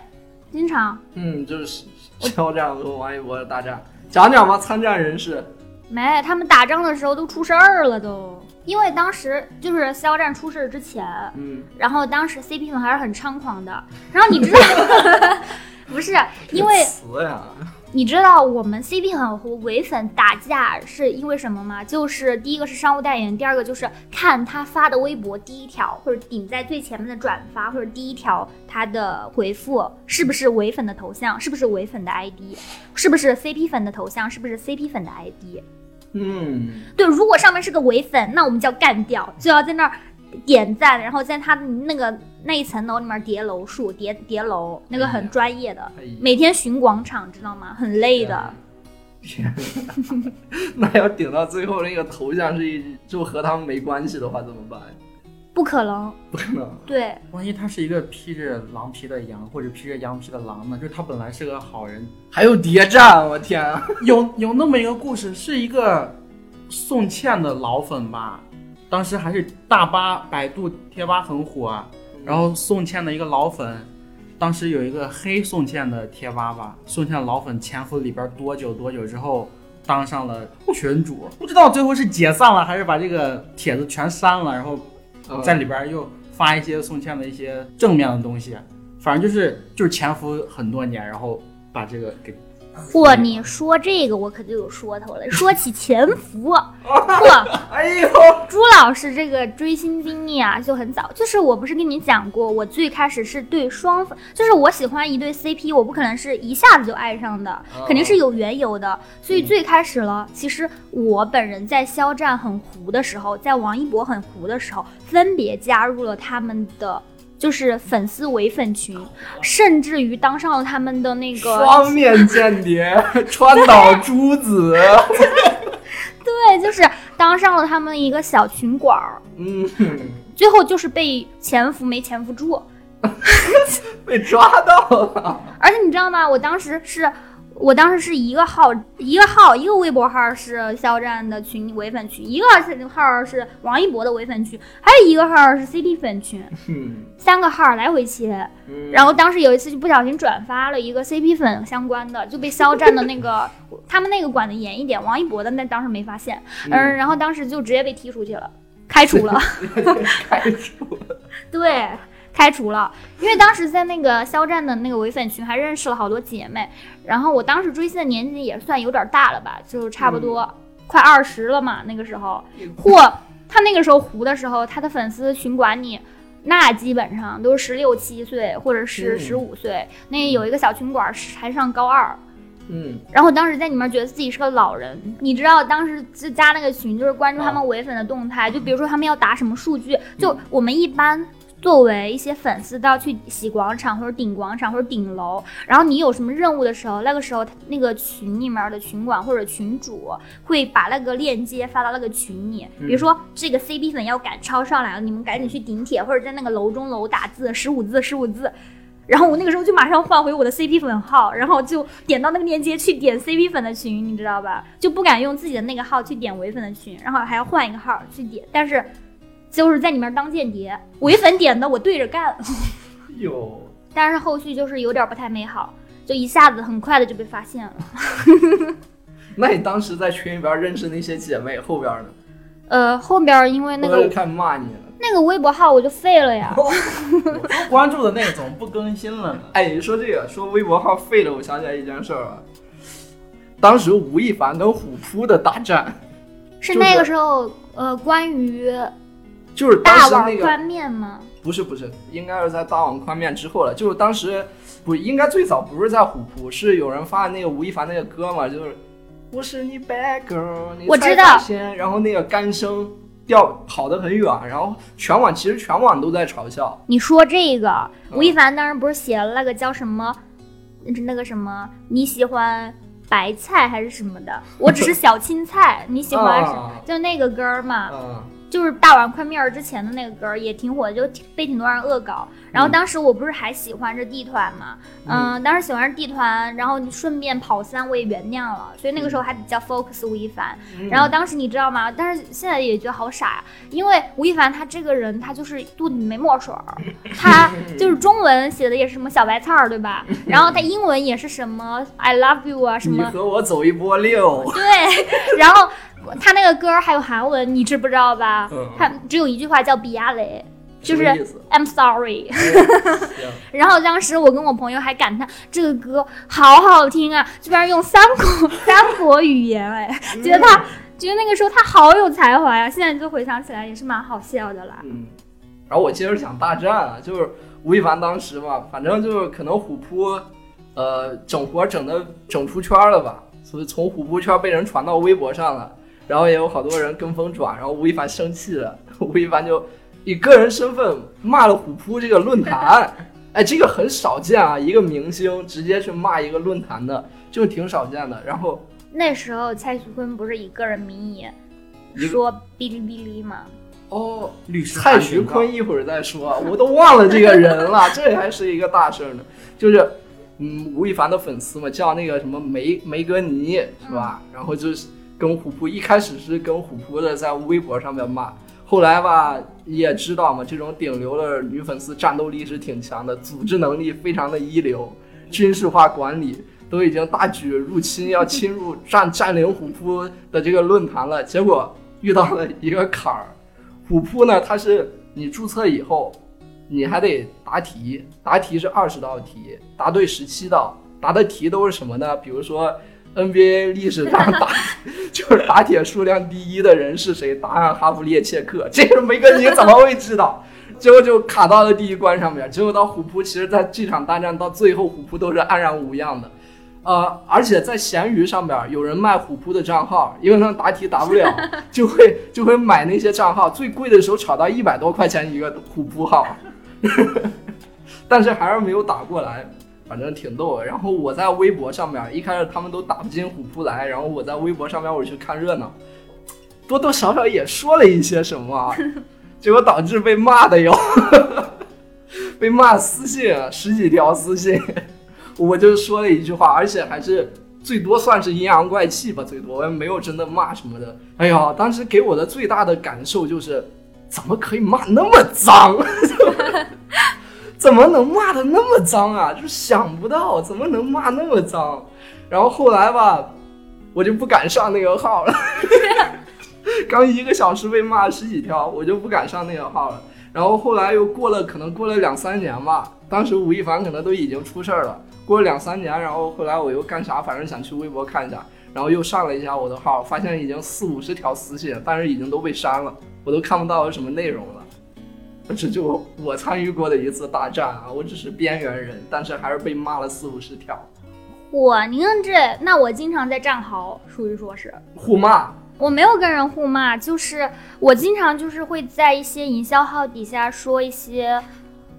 经常嗯，就是肖战和王一博的大战，讲讲吧，参战人士。没他们打仗的时候都出事儿了都，因为当时就是肖战出事儿之前，嗯，然后当时 CP 粉还是很猖狂的，然后你知道 不是因为词呀，你知道我们 CP 粉和伪粉打架是因为什么吗？就是第一个是商务代言，第二个就是看他发的微博第一条或者顶在最前面的转发或者第一条他的回复是不是伪粉的头像，是不是伪粉的 ID，是不是 CP 粉的头像，是不是 CP 粉的 ID。嗯，对，如果上面是个伪粉，那我们就要干掉，就要在那儿点赞，然后在他那个那一层楼里面叠楼数，叠叠楼，那个很专业的，每天巡广场，知道吗？很累的。天哪，那要顶到最后那个头像是一就和他们没关系的话怎么办？不可能，不可能。对，万一他是一个披着狼皮的羊，或者披着羊皮的狼呢？就是他本来是个好人。还有谍战，我天啊！有有那么一个故事，是一个宋茜的老粉吧，当时还是大巴、百度贴吧很火啊。然后宋茜的一个老粉，当时有一个黑宋茜的贴吧吧，宋茜老粉潜伏里边多久多久之后当上了群主，不知道最后是解散了还是把这个帖子全删了，然后嗯。在里边又发一些宋茜的一些正面的东西，反正就是就是潜伏很多年，然后把这个给嚯，你说这个我可就有说头了。说起潜伏，嚯，哎呦，朱老师这个追星经历啊就很早，就是我不是跟你讲过，我最开始是对双粉，就是我喜欢一对 CP，我不可能是一下子就爱上的，肯定是有缘由的。所以最开始了，其实我本人在肖战很糊的时候，在王一博很糊的时候，分别加入了他们的。就是粉丝伪粉群，甚至于当上了他们的那个双面间谍，川岛珠子。对，就是当上了他们一个小群管儿，嗯，最后就是被潜伏没潜伏住。被抓到了。而且你知道吗？我当时是，我当时是一个号，一个号，一个微博号是肖战的群唯粉群，一个号是王一博的唯粉群，还有一个号是 CP 粉群，嗯，三个号来回切。嗯然后当时有一次就不小心转发了一个 CP 粉相关的，就被肖战的那个 他们那个管的严一点，王一博的那当时没发现，嗯，然后当时就直接被踢出去了，开除了。开除了。对，开除了，因为当时在那个肖战的那个唯粉群还认识了好多姐妹，然后我当时追星的年纪也算有点大了吧，就差不多、快二十了嘛，那个时候，嚯，他那个时候糊的时候，他的粉丝群管你。那基本上都是十六七岁或者是嗯。十五岁，那有一个小群管是还上高二，嗯，然后当时在里面觉得自己是个老人，你知道当时就加那个群，就是关注他们唯粉的动态，就比如说他们要打什么数据，就我们一般。作为一些粉丝都要去洗广场或者顶广场或者顶楼，然后你有什么任务的时候，那个时候他那个群里面的群管或者群主会把那个链接发到那个群里，比如说这个 CP 粉要赶超上来了，你们赶紧去顶帖或者在那个楼中楼打字，十五字十五字，然后我那个时候就马上换回我的 CP 粉号，然后就点到那个链接去点 CP 粉的群，你知道吧？就不敢用自己的那个号去点唯粉的群，然后还要换一个号去点，但是就是在里面当间谍，伪粉点的我对着干，有但是后续就是有点不太美好，就一下子很快的就被发现了。那你当时在群里边认识那些姐妹，后边呢？呃，后边因为那个后边就开始骂你了。那个微博号我就废了呀，关注的那个怎么不更新了呢。哎，你说这个，说微博号废了，我想起来一件事儿啊。当时吴亦凡跟虎扑的大战，是那个时候呃关于就是当大碗时那个宽面吗？不是不是，应该是在大碗宽面之后了。就是当时不应该最早不是在虎扑，是有人发的那个吴亦凡那个歌嘛，就是我是你 bad girl，你才我知道然后那个干声调跑得很远，然后全网其实全网都在嘲笑。你说这个，嗯吴亦凡当时不是写了那个叫什么，那个什么你喜欢白菜还是什么的？我只是小青菜，你喜欢什么？啊就那个歌嘛，嗯，就是大碗宽面儿之前的那个歌儿也挺火的，就被挺多人恶搞。然后嗯当时我不是还喜欢着地团嘛，嗯，当时喜欢着地团，然后你顺便跑三我也原谅了，所以那个时候还比较 focus 吴亦凡。嗯然后当时你知道吗？但是现在也觉得好傻呀，因为吴亦凡他这个人他就是肚子里没墨水儿，他 就是中文写的也是什么小白菜儿，对吧？然后他英文也是什么 I love you 啊什么，你和我走一波六，对，然后他那个歌还有韩文，你知不知道吧？嗯他只有一句话叫比亚雷，就是 I'm sorry。行 然后当时我跟我朋友还感叹这个歌好好听啊，居然用三国 三国语言，哎，觉得他觉得那个时候他好有才华呀。现在就回想起来也是蛮好笑的啦。嗯，然后我接着讲大战啊，就是吴亦凡当时嘛，反正就是可能虎扑，呃，整活整的整出圈了吧，所以从虎扑圈被人传到微博上了，然后也有好多人跟风转，然后吴亦凡生气了，吴亦凡就以个人身份骂了虎扑这个论坛，哎，这个很少见啊，一个明星直接去骂一个论坛的，就挺少见的。然后那时候蔡徐坤不是以个人名义说哔哩哔哩嘛，哦，律师蔡徐坤一会儿再说，我都忘了这个人了，这还是一个大事儿呢。就是，嗯，吴亦凡的粉丝嘛，叫那个什么梅梅格尼是吧？然后就是跟虎扑一开始是跟虎扑的在微博上面骂，后来吧也知道嘛，这种顶流的女粉丝战斗力是挺强的，组织能力非常的一流，军事化管理。都已经大举入侵，要侵入占占领虎扑的这个论坛了，结果遇到了一个坎儿，虎扑呢，它是你注册以后，你还得答题，答题是二十道题，答对十七道，答的题都是什么呢？比如说 NBA 历史上打 就是打铁数量第一的人是谁？答案哈弗列切克，这个梅根你怎么会知道？结果就卡到了第一关上面，结果到虎扑，其实在这场大战到最后，虎扑都是安然无恙的。呃，而且在闲鱼上边有人卖虎扑的账号，因为他们答题答不了，就会就会买那些账号，最贵的时候炒到一百多块钱一个虎扑号，但是还是没有打过来，反正挺逗的。然后我在微博上面，一开始他们都打不进虎扑来，然后我在微博上面我去看热闹，多多少少也说了一些什么，结果导致被骂的哟，被骂私信十几条私信。我就说了一句话，而且还是最多算是阴阳怪气吧，最多我也没有真的骂什么的。哎呀，当时给我的最大的感受就是，怎么可以骂那么脏？怎么能骂的那么脏啊？就想不到怎么能骂那么脏。然后后来吧，我就不敢上那个号了。刚一个小时被骂十几条，我就不敢上那个号了。然后后来又过了，可能过了两三年吧，当时吴亦凡可能都已经出事儿了。过了两三年，然后后来我又干啥？反正想去微博看一下，然后又上了一下我的号，发现已经四五十条私信，但是已经都被删了，我都看不到有什么内容了。这就我参与过的一次大战啊！我只是边缘人，但是还是被骂了四五十条，我您看这，那我经常在战壕，属于说是。互骂。我没有跟人互骂，就是我经常就是会在一些营销号底下说一些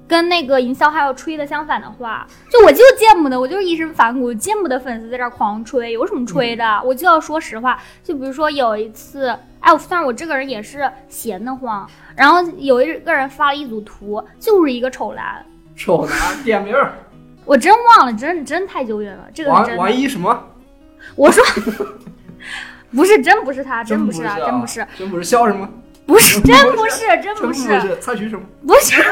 跟那个营销号吹的相反的话，就我就见不得，我就是一身反骨，见不得粉丝在这儿狂吹，有什么吹的？我就要说实话。就比如说有一次，哎，我算是我这个人也是闲得慌，然后有一个人发了一组图，就是一个丑男，丑男点名儿，我真忘了，真真太久远了，这个是王真的。王一什么？我说 不是，真不是他，真不不是啊，真不是，，真不是笑什么？不是，真不是，真真不不是。是蔡徐什么？不是，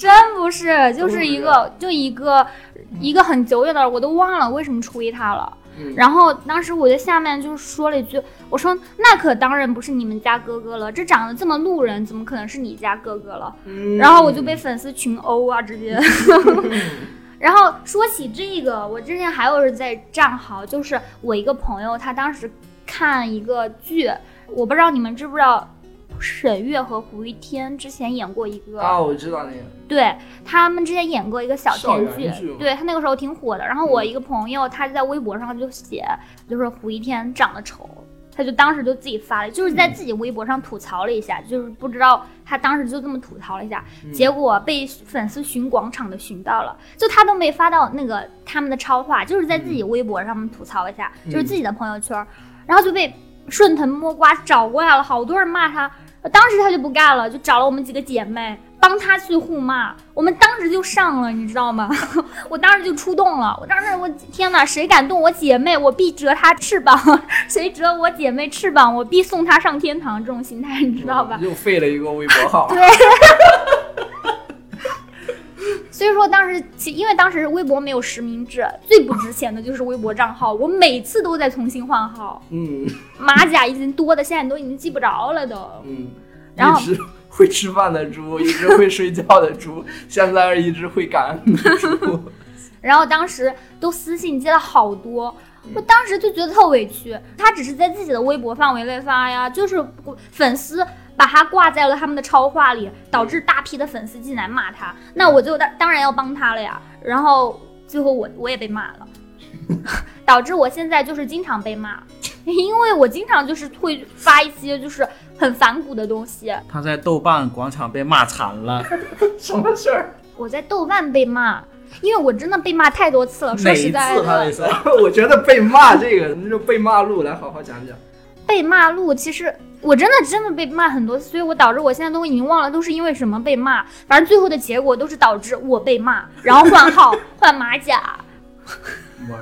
真不是，就是一个，就一个，一个很久远的，我都忘了为什么吹他了。嗯然后当时我在下面就说了一句，我说那可当然不是你们家哥哥了，这长得这么路人，怎么可能是你家哥哥了？嗯然后我就被粉丝群殴啊，直接。然后说起这个，我之前还有人在战壕，就是我一个朋友，他当时看一个剧，我不知道你们知不知道沈月和胡一天之前演过一个，啊，我知道那个，对他们之前演过一个小甜剧剧，对他那个时候挺火的。然后我一个朋友他在微博上就写，就是胡一天长得丑，他就当时就自己发了，就是在自己微博上吐槽了一下，就是不知道他当时就这么吐槽了一下，结果被粉丝寻广场的寻到了，就他都没发到那个他们的超话，就是在自己微博上面吐槽一下，就是自己的朋友圈，然后就被顺藤摸瓜找过来了，好多人骂他。当时他就不干了，就找了我们几个姐妹帮他去互骂。我们当时就上了，你知道吗？我当时就出动了。我当时我天哪，谁敢动我姐妹，我必折他翅膀；谁折我姐妹翅膀，我必送他上天堂。这种心态你知道吧？又废了一个微博号。对。所以说当时，其因为当时微博没有实名制，最不值钱的就是微博账号，我每次都在重新换号，嗯马甲已经多的现在都已经记不着了都。嗯，然后一只会吃饭的猪，一只会睡觉的猪，现在是一只会感恩的猪。然后当时都私信接了好多，我当时就觉得特委屈。他只是在自己的微博范围内发呀，就是粉丝把他挂在了他们的超话里，导致大批的粉丝进来骂他。那我就当当然要帮他了呀。然后最后我我也被骂了，导致我现在就是经常被骂，因为我经常就是会发一些就是很反骨的东西。他在豆瓣广场被骂惨了，什么事儿？我在豆瓣被骂，因为我真的被骂太多次了。说实在次他的，得说？我觉得被骂这个，那就被骂路，来好好讲讲。被骂路，其实我真的真的被骂很多次，所以我导致我现在都已经忘了都是因为什么被骂，反正最后的结果都是导致我被骂，然后换号换马甲。我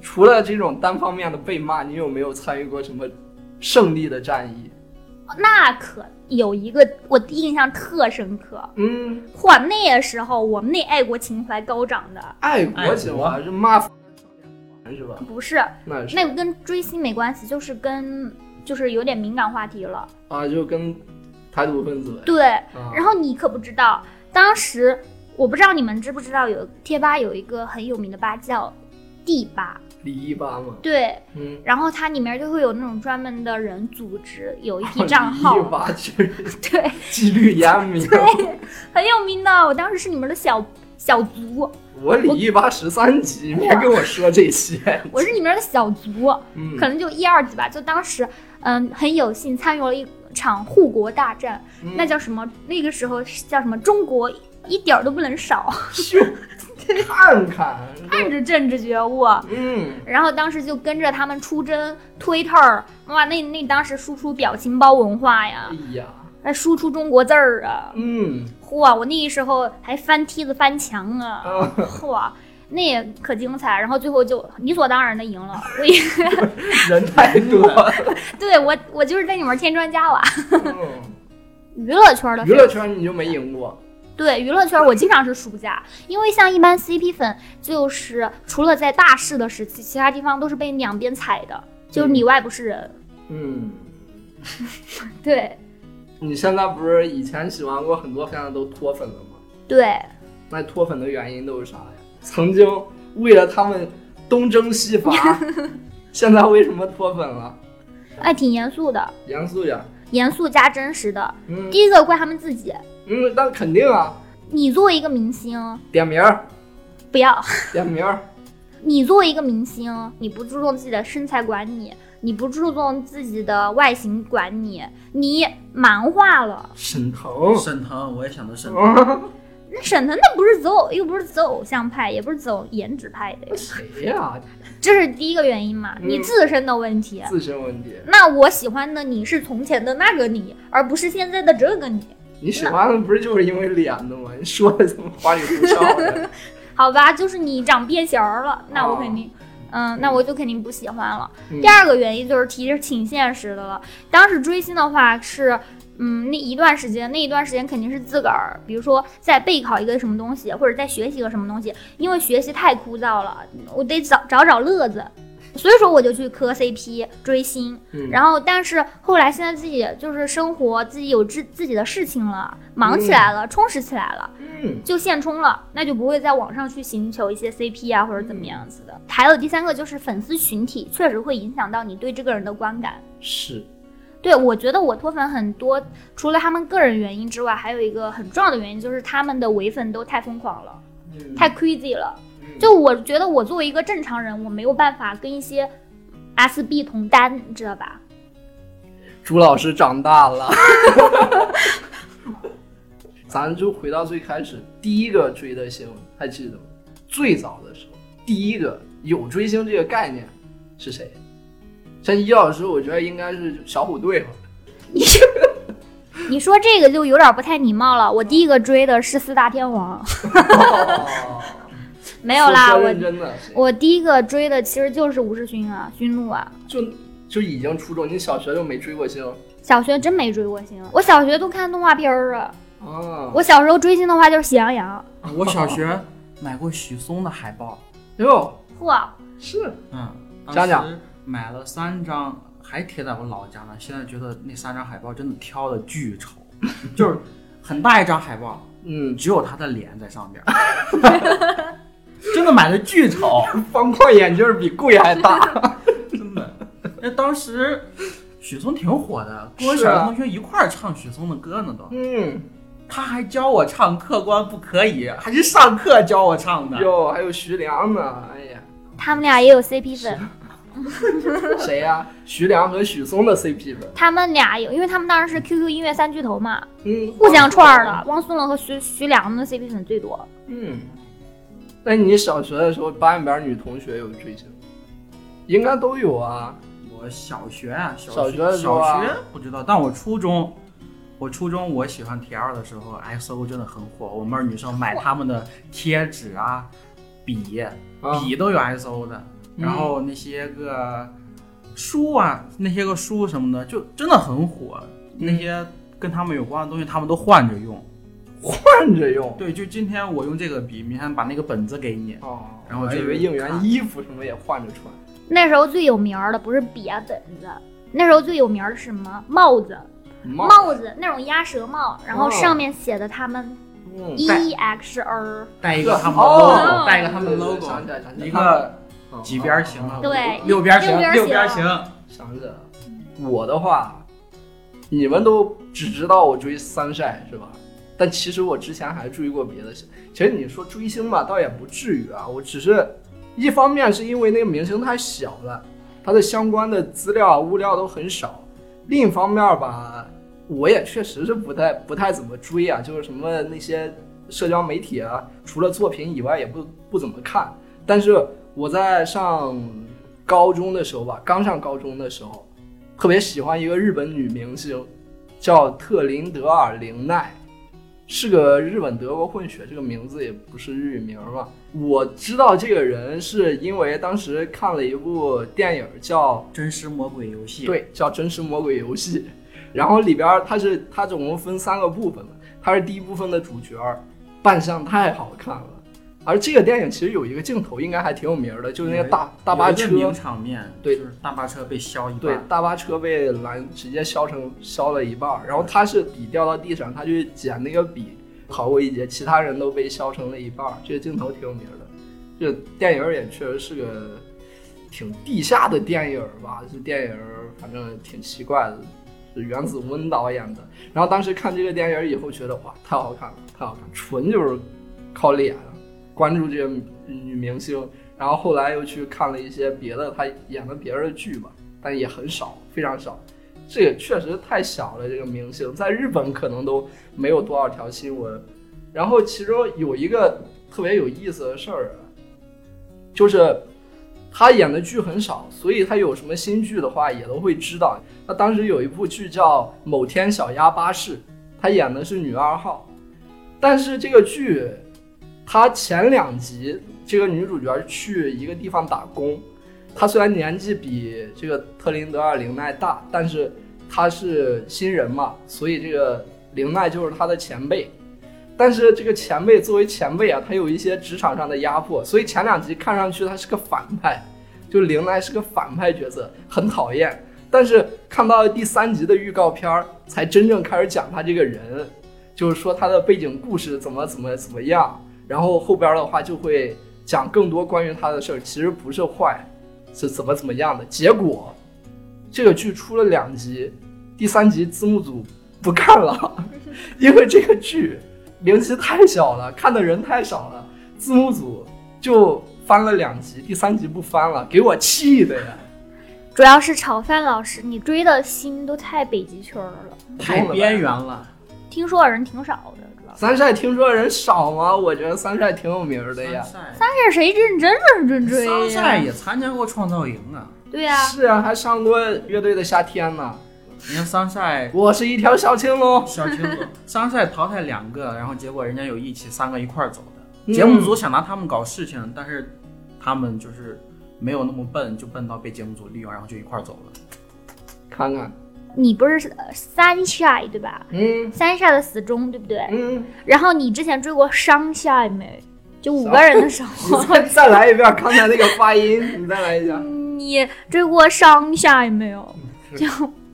除了这种单方面的被骂，你有没有参与过什么胜利的战役？那可有一个我印象特深刻，嗯，嚯，那个时候我们那爱国情怀高涨的，爱国情怀是骂 是吧？不是那是那个跟追星没关系，就是跟就是有点敏感话题了。啊，就跟台独分子。对，啊、然后你可不知道，当时我不知道你们知不知道有贴吧有一个很有名的吧叫地吧，李一吧嘛，对，嗯，然后它里面就会有那种专门的人组织，有一批账号吧 对 纪律严明。对，很有名的。我当时是你们的小小卒，我李一吧十三级，别跟我说这些。我是你们的小卒，嗯，可能就一二级吧。就当时，嗯，很有幸参与了一场护国大战，嗯。那叫什么？那个时候叫什么？中国一点儿都不能少，看看，看着政治觉悟。嗯，然后当时就跟着他们出征 Twitter，哇，那那当时输出表情包文化呀。哎，呀，还输出中国字儿啊，嗯，嚯，我那时候还翻梯子翻墙啊，啊。嚯，那也可精彩。然后最后就理所当然的赢了，我也 人太多了。对我我就是在里面添砖加瓦。嗯，娱乐圈的娱乐圈你就没赢过。对娱乐圈，我经常是输家，因为像一般 CP 粉，就是除了在大势的时期，其他地方都是被两边踩的，就是里外不是人。嗯，对你现在不是以前喜欢过很多，现在都脱粉了吗？对，那脱粉的原因都是啥呀？曾经为了他们东征西伐，现在为什么脱粉了？哎，挺严肃的，严肃呀。严肃加真实的。嗯第一个怪他们自己，嗯，那肯定啊，你作为一个明星，点名儿，不要，点名儿。你作为一个明星，你不注重自己的身材管理，你不注重自己的外形管理，你蛮化了。沈腾，沈腾，我也想到沈腾。啊那沈腾那不是走，又不是走偶像派，也不是走颜值派的，谁呀？这是第一个原因嘛，嗯你自身的问题。自身问题。那我喜欢的你是从前的那个你，而不是现在的这个你，你喜欢的不是就是因为脸的吗？你说的怎么花里胡哨的。好吧？就是你长变形儿了，那我哦肯定，嗯，那我就肯定不喜欢了。嗯第二个原因就是其实挺现实的了。当时追星的话是，嗯，那一段时间，那一段时间肯定是自个儿，比如说在备考一个什么东西，或者在学习一个什么东西，因为学习太枯燥了，我得找找找乐子。所以说我就去磕 CP 追星，嗯然后但是后来现在自己就是生活自己有自自己的事情了，忙起来了，充实起来了，嗯，就现充了，那就不会在网上去寻求一些 CP 啊或者怎么样子的。还有第三个就是粉丝群体，确实会影响到你对这个人的观感。是，对，我觉得我脱粉很多，除了他们个人原因之外，还有一个很重要的原因就是他们的唯粉都太疯狂了，太 crazy 了。就我觉得我作为一个正常人，我没有办法跟一些 SB 同担，你知道吧？朱老师长大了。咱就回到最开始，第一个追的星还记得吗？最早的时候，第一个有追星这个概念是谁？像易老师，我觉得应该是小虎队吧。你说这个就有点不太礼貌了。我第一个追的是四大天王，没有啦，我真的，我第一个追的其实就是吴世勋啊，勋路啊。就就已经初中，你小学就没追过星小学真没追过星，我小学都看动画片儿啊。啊？我小时候追星的话就是喜羊羊。我小学买过许嵩的海报，哟，嚯，是嗯，讲讲时买了三张，还贴在我老家呢。现在觉得那三张海报真的挑的巨丑，就是很大一张海报，嗯，只有他的脸在上边儿，真的买的巨丑，方框眼镜比柜还大。真的。那当时许嵩挺火的，跟我小学同学一块儿唱许嵩的歌呢都。嗯，他还教我唱《客官不可以》，还是上课教我唱的。哟，还有徐良呢，哎呀，他们俩也有 CP 粉，谁呀、徐良和许嵩的 CP 粉，他们俩有，因为他们当时是 QQ 音乐三巨头嘛，嗯，互相串儿的。汪苏泷和徐徐良的 CP 粉最多。嗯，那你小学的时候班里边女同学有追星？应该都有啊。我小学啊，小小学的时候啊小学不知道，但我初中，我初中我喜欢 T L 的时候，XO 真的很火。我们班女生买他们的贴纸啊、笔、啊笔都有 XO 的，嗯然后那些个书啊，那些个书什么的，就真的很火。那些跟他们有关的东西，他们都换着用。换着用。对，就今天我用这个笔，明天把那个本子给你。哦，然后还以为应援衣服什么也换着穿。那时候最有名儿的不是笔啊本子，那时候最有名儿的是什么？帽子，帽帽子那种鸭舌帽，然后哦上面写的他们嗯，E X R，带一个他们 logo，带一个他们 logo，一个哦几边形啊，对六边形六，边形形。想起来了。我的话，你们都只知道我追三晒是吧？但其实我之前还追过别的星。其实你说追星吧，倒也不至于啊。我只是一方面是因为那个明星太小了，他的相关的资料啊、物料都很少；另一方面吧，我也确实是不太不太怎么追啊，就是什么那些社交媒体啊，除了作品以外也不不怎么看。但是我在上高中的时候吧，刚上高中的时候，特别喜欢一个日本女明星，叫特林德尔·玲奈，是个日本德国混血，这个名字也不是日语名嘛。我知道这个人是因为当时看了一部电影叫真实魔鬼游戏，，对，叫《真实魔鬼游戏》，然后里边儿它是它总共分三个部分嘛，它是第一部分的主角儿，扮相太好看了。而这个电影其实有一个镜头应该还挺有名儿的，就是那个大大巴车，名场面，对就是大巴车被削一半，对，大巴车被拦，直接削成削了一半儿，然后他是笔掉到地上，他去捡那个笔，逃过一劫，其他人都被削成了一半儿。这个镜头挺有名的，这电影儿也确实是个挺地下的电影儿吧，这电影儿反正挺奇怪的，是原子温导演的。然后当时看这个电影以后，觉得哇，太好看了，太好看，纯就是靠脸啊关注这个女明星，然后后来又去看了一些别的她演的别的剧吧，但也很少，非常少。这也确实太小了，这个明星在日本可能都没有多少条新闻。然后其中有一个特别有意思的事儿，就是他演的剧很少，所以他有什么新剧的话也都会知道。他当时有一部剧叫《某天小鸭巴士》，他演的是女二号，但是这个剧，他前两集这个女主角去一个地方打工，她虽然年纪比这个特林德尔·林奈大，但是她是新人嘛，所以这个林奈就是她的前辈。但是这个前辈作为前辈啊，他有一些职场上的压迫，所以前两集看上去他是个反派，就林奈是个反派角色，很讨厌。但是看到第三集的预告片儿，才真正开始讲他这个人，就是说他的背景故事怎么怎么怎么样，然后后边的话就会讲更多关于他的事儿，其实不是坏，是怎么怎么样的。结果这个剧出了两集，第三集字幕组不看了，因为这个剧名气太小了，看的人太少了，字幕组就翻了两集，第三集不翻了，给我气的呀！主要是炒饭老师，你追的星都太北极圈了，太边缘了。听说的人挺少的，主要是。三晒听说的人少吗？我觉得三晒挺有名儿的呀。三帅谁认真认真追三呀？晒也参加过创造营啊。对呀、是啊，还上过乐队的夏天呢。你看三晒我是一条小青龙。小青龙，三晒淘汰两个，然后结果人家有义气，三个一块儿走的。嗯节目组想拿他们搞事情，但是他们就是没有那么笨，就笨到被节目组利用，然后就一块儿走了。看看，你不是呃 Sunshine 对吧嗯？Sunshine 的死忠对不对？嗯，然后你之前追过 Sunshine 没？就五个人的时候，你再再来一遍刚才那个发音，你再来一下。你追过 Sunshine 没有？就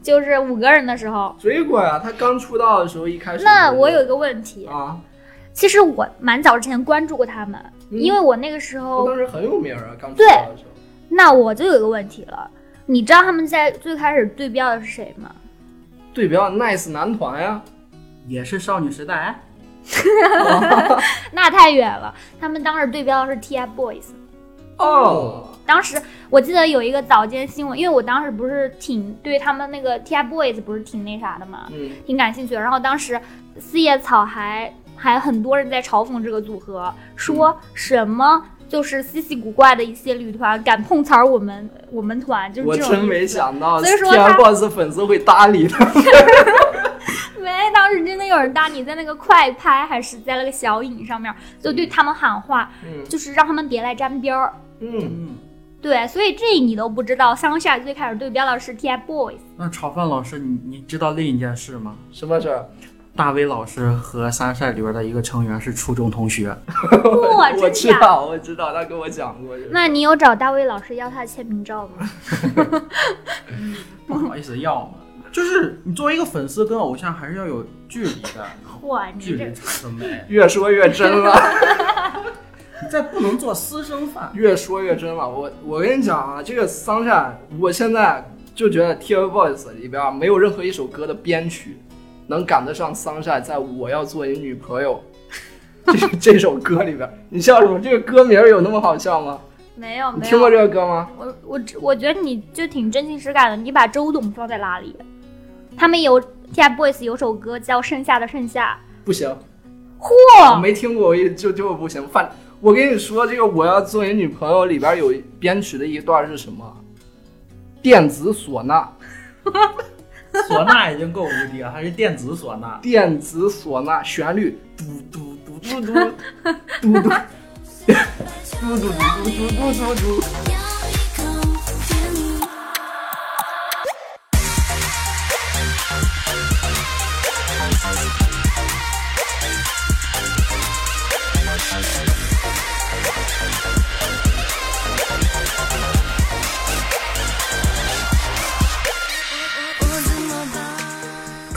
就是五个人的时候。追过呀，他刚出道的时候一开始。那我有一个问题，啊，其实我蛮早之前关注过他们，嗯因为我那个时候，当时很有名啊，刚出道的时候。那我就有一个问题了，你知道他们在最开始对标的是谁吗？对标 Nice 男团呀，也是少女时代，那太远了，他们当时对标的是 TFBOYS。哦，当时我记得有一个早间新闻，因为我当时不是挺对他们那个 TFBOYS 不是挺那啥的嘛，嗯，挺感兴趣的。然后当时四叶草还还很多人在嘲讽这个组合，说什么就是稀奇古怪的一些旅团敢碰瓷儿我们我们团，就是我这种真没。想到所以说他 TFBOYS 粉丝会搭理他。没，当时真的有人搭你在那个快拍还是在那个小影上面，就对他们喊话，嗯就是让他们别来沾边儿。嗯，嗯，对，所以这你都不知道，香夏最开始对标的是 TFBOYS。那炒饭老师，你你知道另一件事吗？什么事儿？大威老师和三晒里边的一个成员是初中同学，哇，我？知道，我知道，他跟我讲过。那你有找大卫老师要他的签名照吗？不好意思要嘛。就是你作为一个粉丝跟偶像还是要有距离的，哇，你距离这产生美，越说越真了，你再不能做私生饭。越说越真了。我我跟你讲啊，这个桑葚，我现在就觉得 TFBOYS 里边啊没有任何一首歌的编曲能赶得上 Sunshine 在我要做你女朋友 这 这首歌里边。你笑什么？这个歌名有那么好笑吗？没有没你听过。这个歌吗？我我我觉得你就挺真情实感的，你把周董放在哪里？他们有 TFBOYS 有首歌叫《盛夏的盛夏不行，》，我嚯，没听过，我一就就不行。反我跟你说，这个我要做你女朋友里边有编曲的一段是什么？电子唢呐，唢呐已经够无敌了，还是电子唢呐。电子唢呐旋律，嘟嘟嘟嘟嘟，嘟嘟，嘟嘟嘟嘟嘟嘟嘟嘟。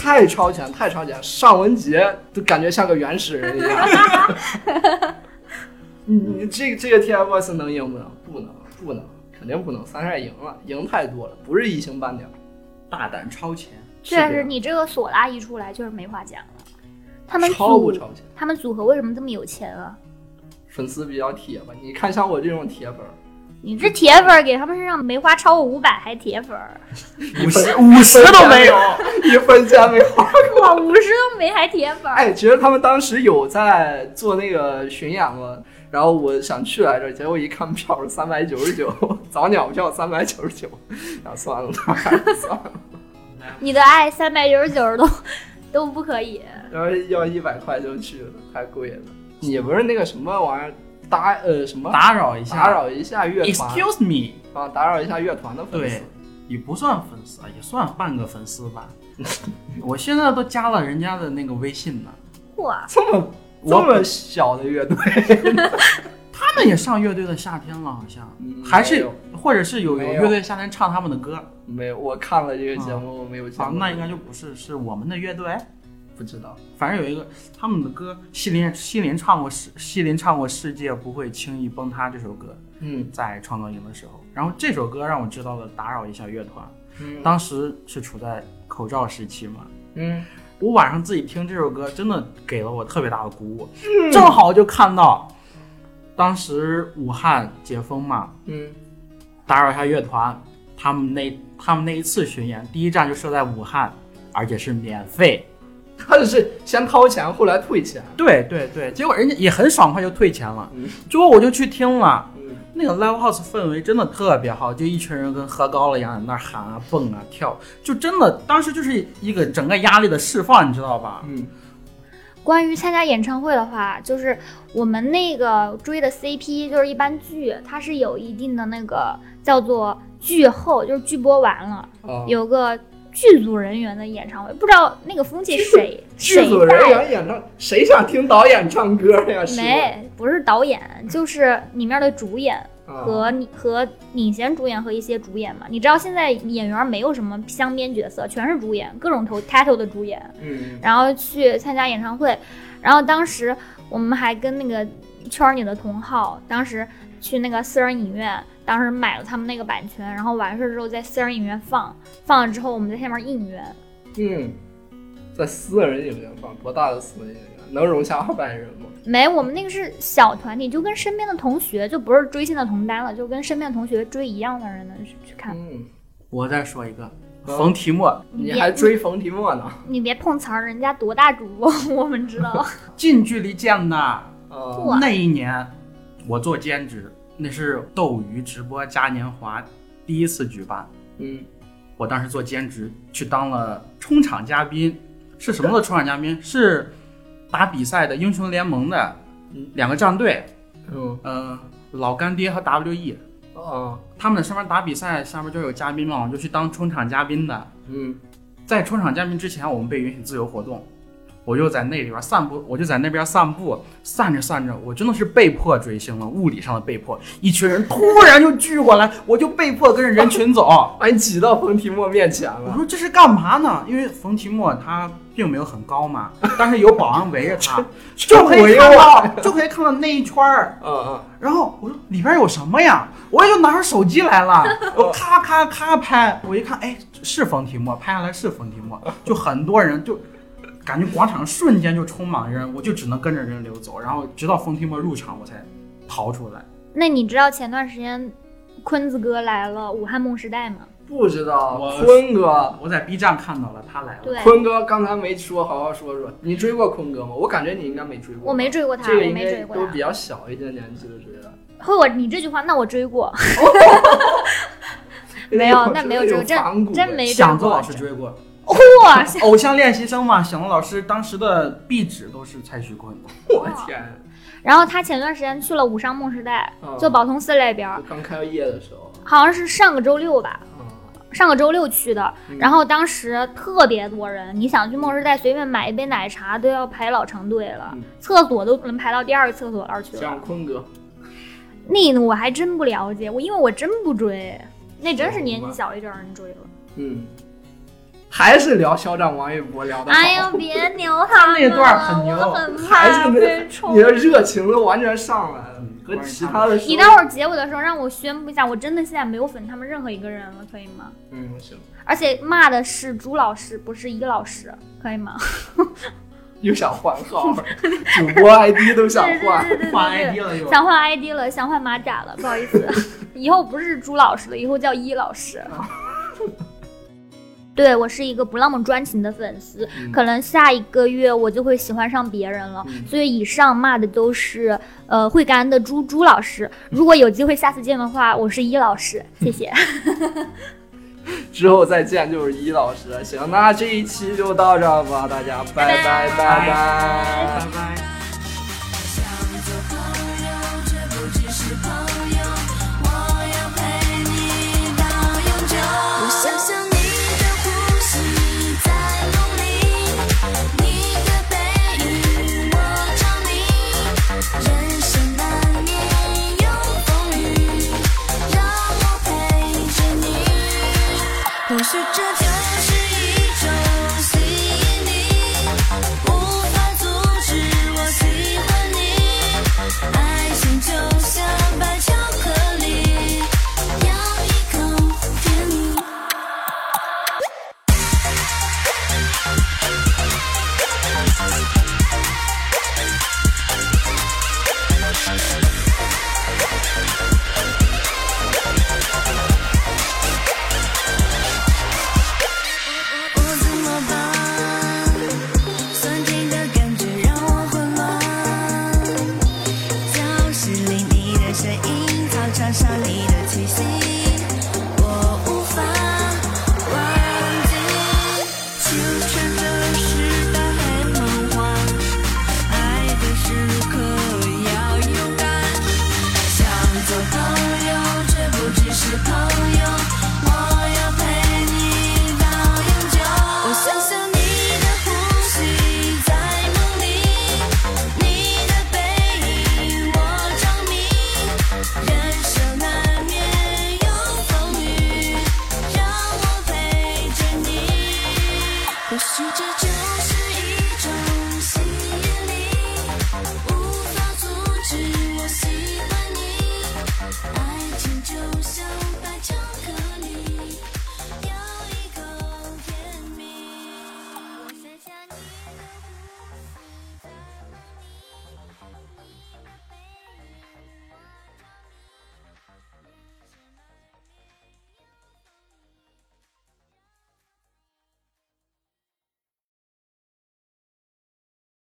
太超前，太超前！尚雯婕都感觉像个原始人一样。你你这这个 TFBOYS 能赢不能？不能，不能，肯定不能。三帅赢了，赢太多了，不是一星半点。大胆超前，确实你这个索拉一出来就是没话讲了。他们组超不超前？他们组合为什么这么有钱啊？粉丝比较铁吧？你看像我这种铁粉儿，你这铁粉儿给他们身上没花超过五百还铁粉儿，五十五十都没有。一分钱没花。过，五十都没还铁粉儿。哎，其实他们当时有在做那个巡演嘛，然后我想去来着，结果一看票是三百九十九，早鸟票三百九十九，然后 算了，算了，你的爱三百九十九都都不可以。然后要一百块就去了，太贵了。你不是那个什么玩意儿打呃什么？打扰一下，打扰一下乐团。Excuse me，啊，打扰一下乐团的粉丝。对。也不算粉丝啊，也算半个粉丝吧。我现在都加了人家的那个微信呢。哇，这么这么小的乐队，他们也上乐队的夏天了，好像。嗯还是有。或者是有有。乐队夏天唱他们的歌。没有，我看了这个节目，我没有见啊，，那应该就不是是我们的乐队。不知道。反正有一个他们的歌，西林西林唱过世西林唱过《世界不会轻易崩塌》这首歌，嗯在创造营的时候，然后这首歌让我知道了打扰一下乐团。嗯，当时是处在口罩时期嘛。嗯，我晚上自己听这首歌，真的给了我特别大的鼓舞。正好就看到，当时武汉解封嘛，嗯，打扰一下乐团，他们那他们那一次巡演，第一站就设在武汉，而且是免费。他就是先掏钱，后来退钱。对对对，结果人家也很爽快就退钱了。嗯结果我就去听了，嗯，那个 live house 氛围真的特别好，就一群人跟喝高了一样在那儿喊啊蹦啊跳，就真的当时就是一个整个压力的释放，你知道吧？嗯，关于参加演唱会的话，就是我们那个追的 CP，就是一般剧，它是有一定的那个叫做剧后，就是剧播完了，啊，有个剧组人员的演唱会，不知道那个风气谁谁剧组人。员演唱，谁想听导演唱歌呀？没，不是导演，就是里面的主演啊和你和领衔主演和一些主演嘛。你知道现在演员没有什么香边角色，全是主演，各种头 title 的主演。嗯然后去参加演唱会，然后当时我们还跟那个圈儿里的同好，当时去那个私人影院，当时买了他们那个版权，然后完事儿之后在私人影院放，放了之后我们在下面应援，嗯，在私人影院放，多大的私人影院？能容下二百人吗？没，我们那个是小团体，就跟身边的同学，就不是追星的同单了，就跟身边的同学追一样的人呢去去看。嗯，我再说一个，嗯冯提莫你还追冯提莫呢？你别碰瓷儿，人家多大主播，我们知道。近距离见的，呃，那一年我做兼职，那是斗鱼直播嘉年华第一次举办，嗯。我当时做兼职去当了冲场嘉宾，是什么的冲场嘉宾？是打比赛的英雄联盟的两个战队，嗯。嗯、老干爹和 WE，哦。他们上面打比赛，下面就有嘉宾嘛，我就去当冲场嘉宾的。嗯。在冲场嘉宾之前，我们被允许自由活动，我就在那里边散步，我就在那边散步，散着散着，我真的是被迫追星了，物理上的被迫。一群人突然就聚过来，我就被迫跟着人群走。把你挤到冯提莫面前了我。说这是干嘛呢？因为冯提莫他并没有很高嘛，但是有保安围着他，就可以看到，就可以看到那一圈儿。嗯嗯，然后我说里边有什么呀？我也就拿出手机来了，我咔咔咔拍，我一看，哎，是冯提莫，拍下来是冯提莫，就很多人就。感觉广场瞬间就充满人，我就只能跟着人流走，然后直到冯提莫入场，我才逃出来。那你知道前段时间坤子哥来了武汉梦时代吗？不知道坤哥，我在 B 站看到了他来了，对，坤哥刚才没说，好好说说。你追过坤哥吗？我感觉你应该没追过。我没追过他，我这个应该没追过都比。较小一点年纪的追的。会我你这句话，那我追过，没有，那没有追过，真真没追过。响子老师追过，哇，偶像练习生嘛，小龙老师当时的壁纸都是蔡徐坤。我天！然后他前段时间去了武商梦时代，嗯。就宝通寺那边儿，刚开业的时候，好像是上个周六吧，嗯，上个周六去的。嗯。然后当时特别多人，你想去梦时代随便买一杯奶茶都要排老长队了，嗯。厕所都能排到第二个厕所那儿去了。像。坤哥，那我还真不了解，我因为我真不追，那真是年纪小一点儿人追了。嗯，还是聊肖战王一博聊的好。哎呦，别牛他们 那段很牛我很还是怕那 你。的热情都完全上来了，和其他的你待会儿结尾的时候让我宣布一下，我真的现在没有粉他们任何一个人了，可以吗？嗯行，而且骂的是朱老师，不是一老师，可以吗？又想换号，主播 ID 都想换。对对对对对换 ID 了又。想换 ID 了，想换马甲了，不好意思，以后不是朱老师了，以后叫一老师。对我是一个不那么专情的粉丝，嗯可能下一个月我就会喜欢上别人了。嗯所以以上骂的都是呃会感恩的猪猪老师。如果有机会下次见的话，我是一老师，谢谢。之后再见就是一老师。行，那这一期就到这儿吧，大家拜拜拜拜。拜拜。想做朋友，却不只是朋友，我要陪你到永久。我想象我是真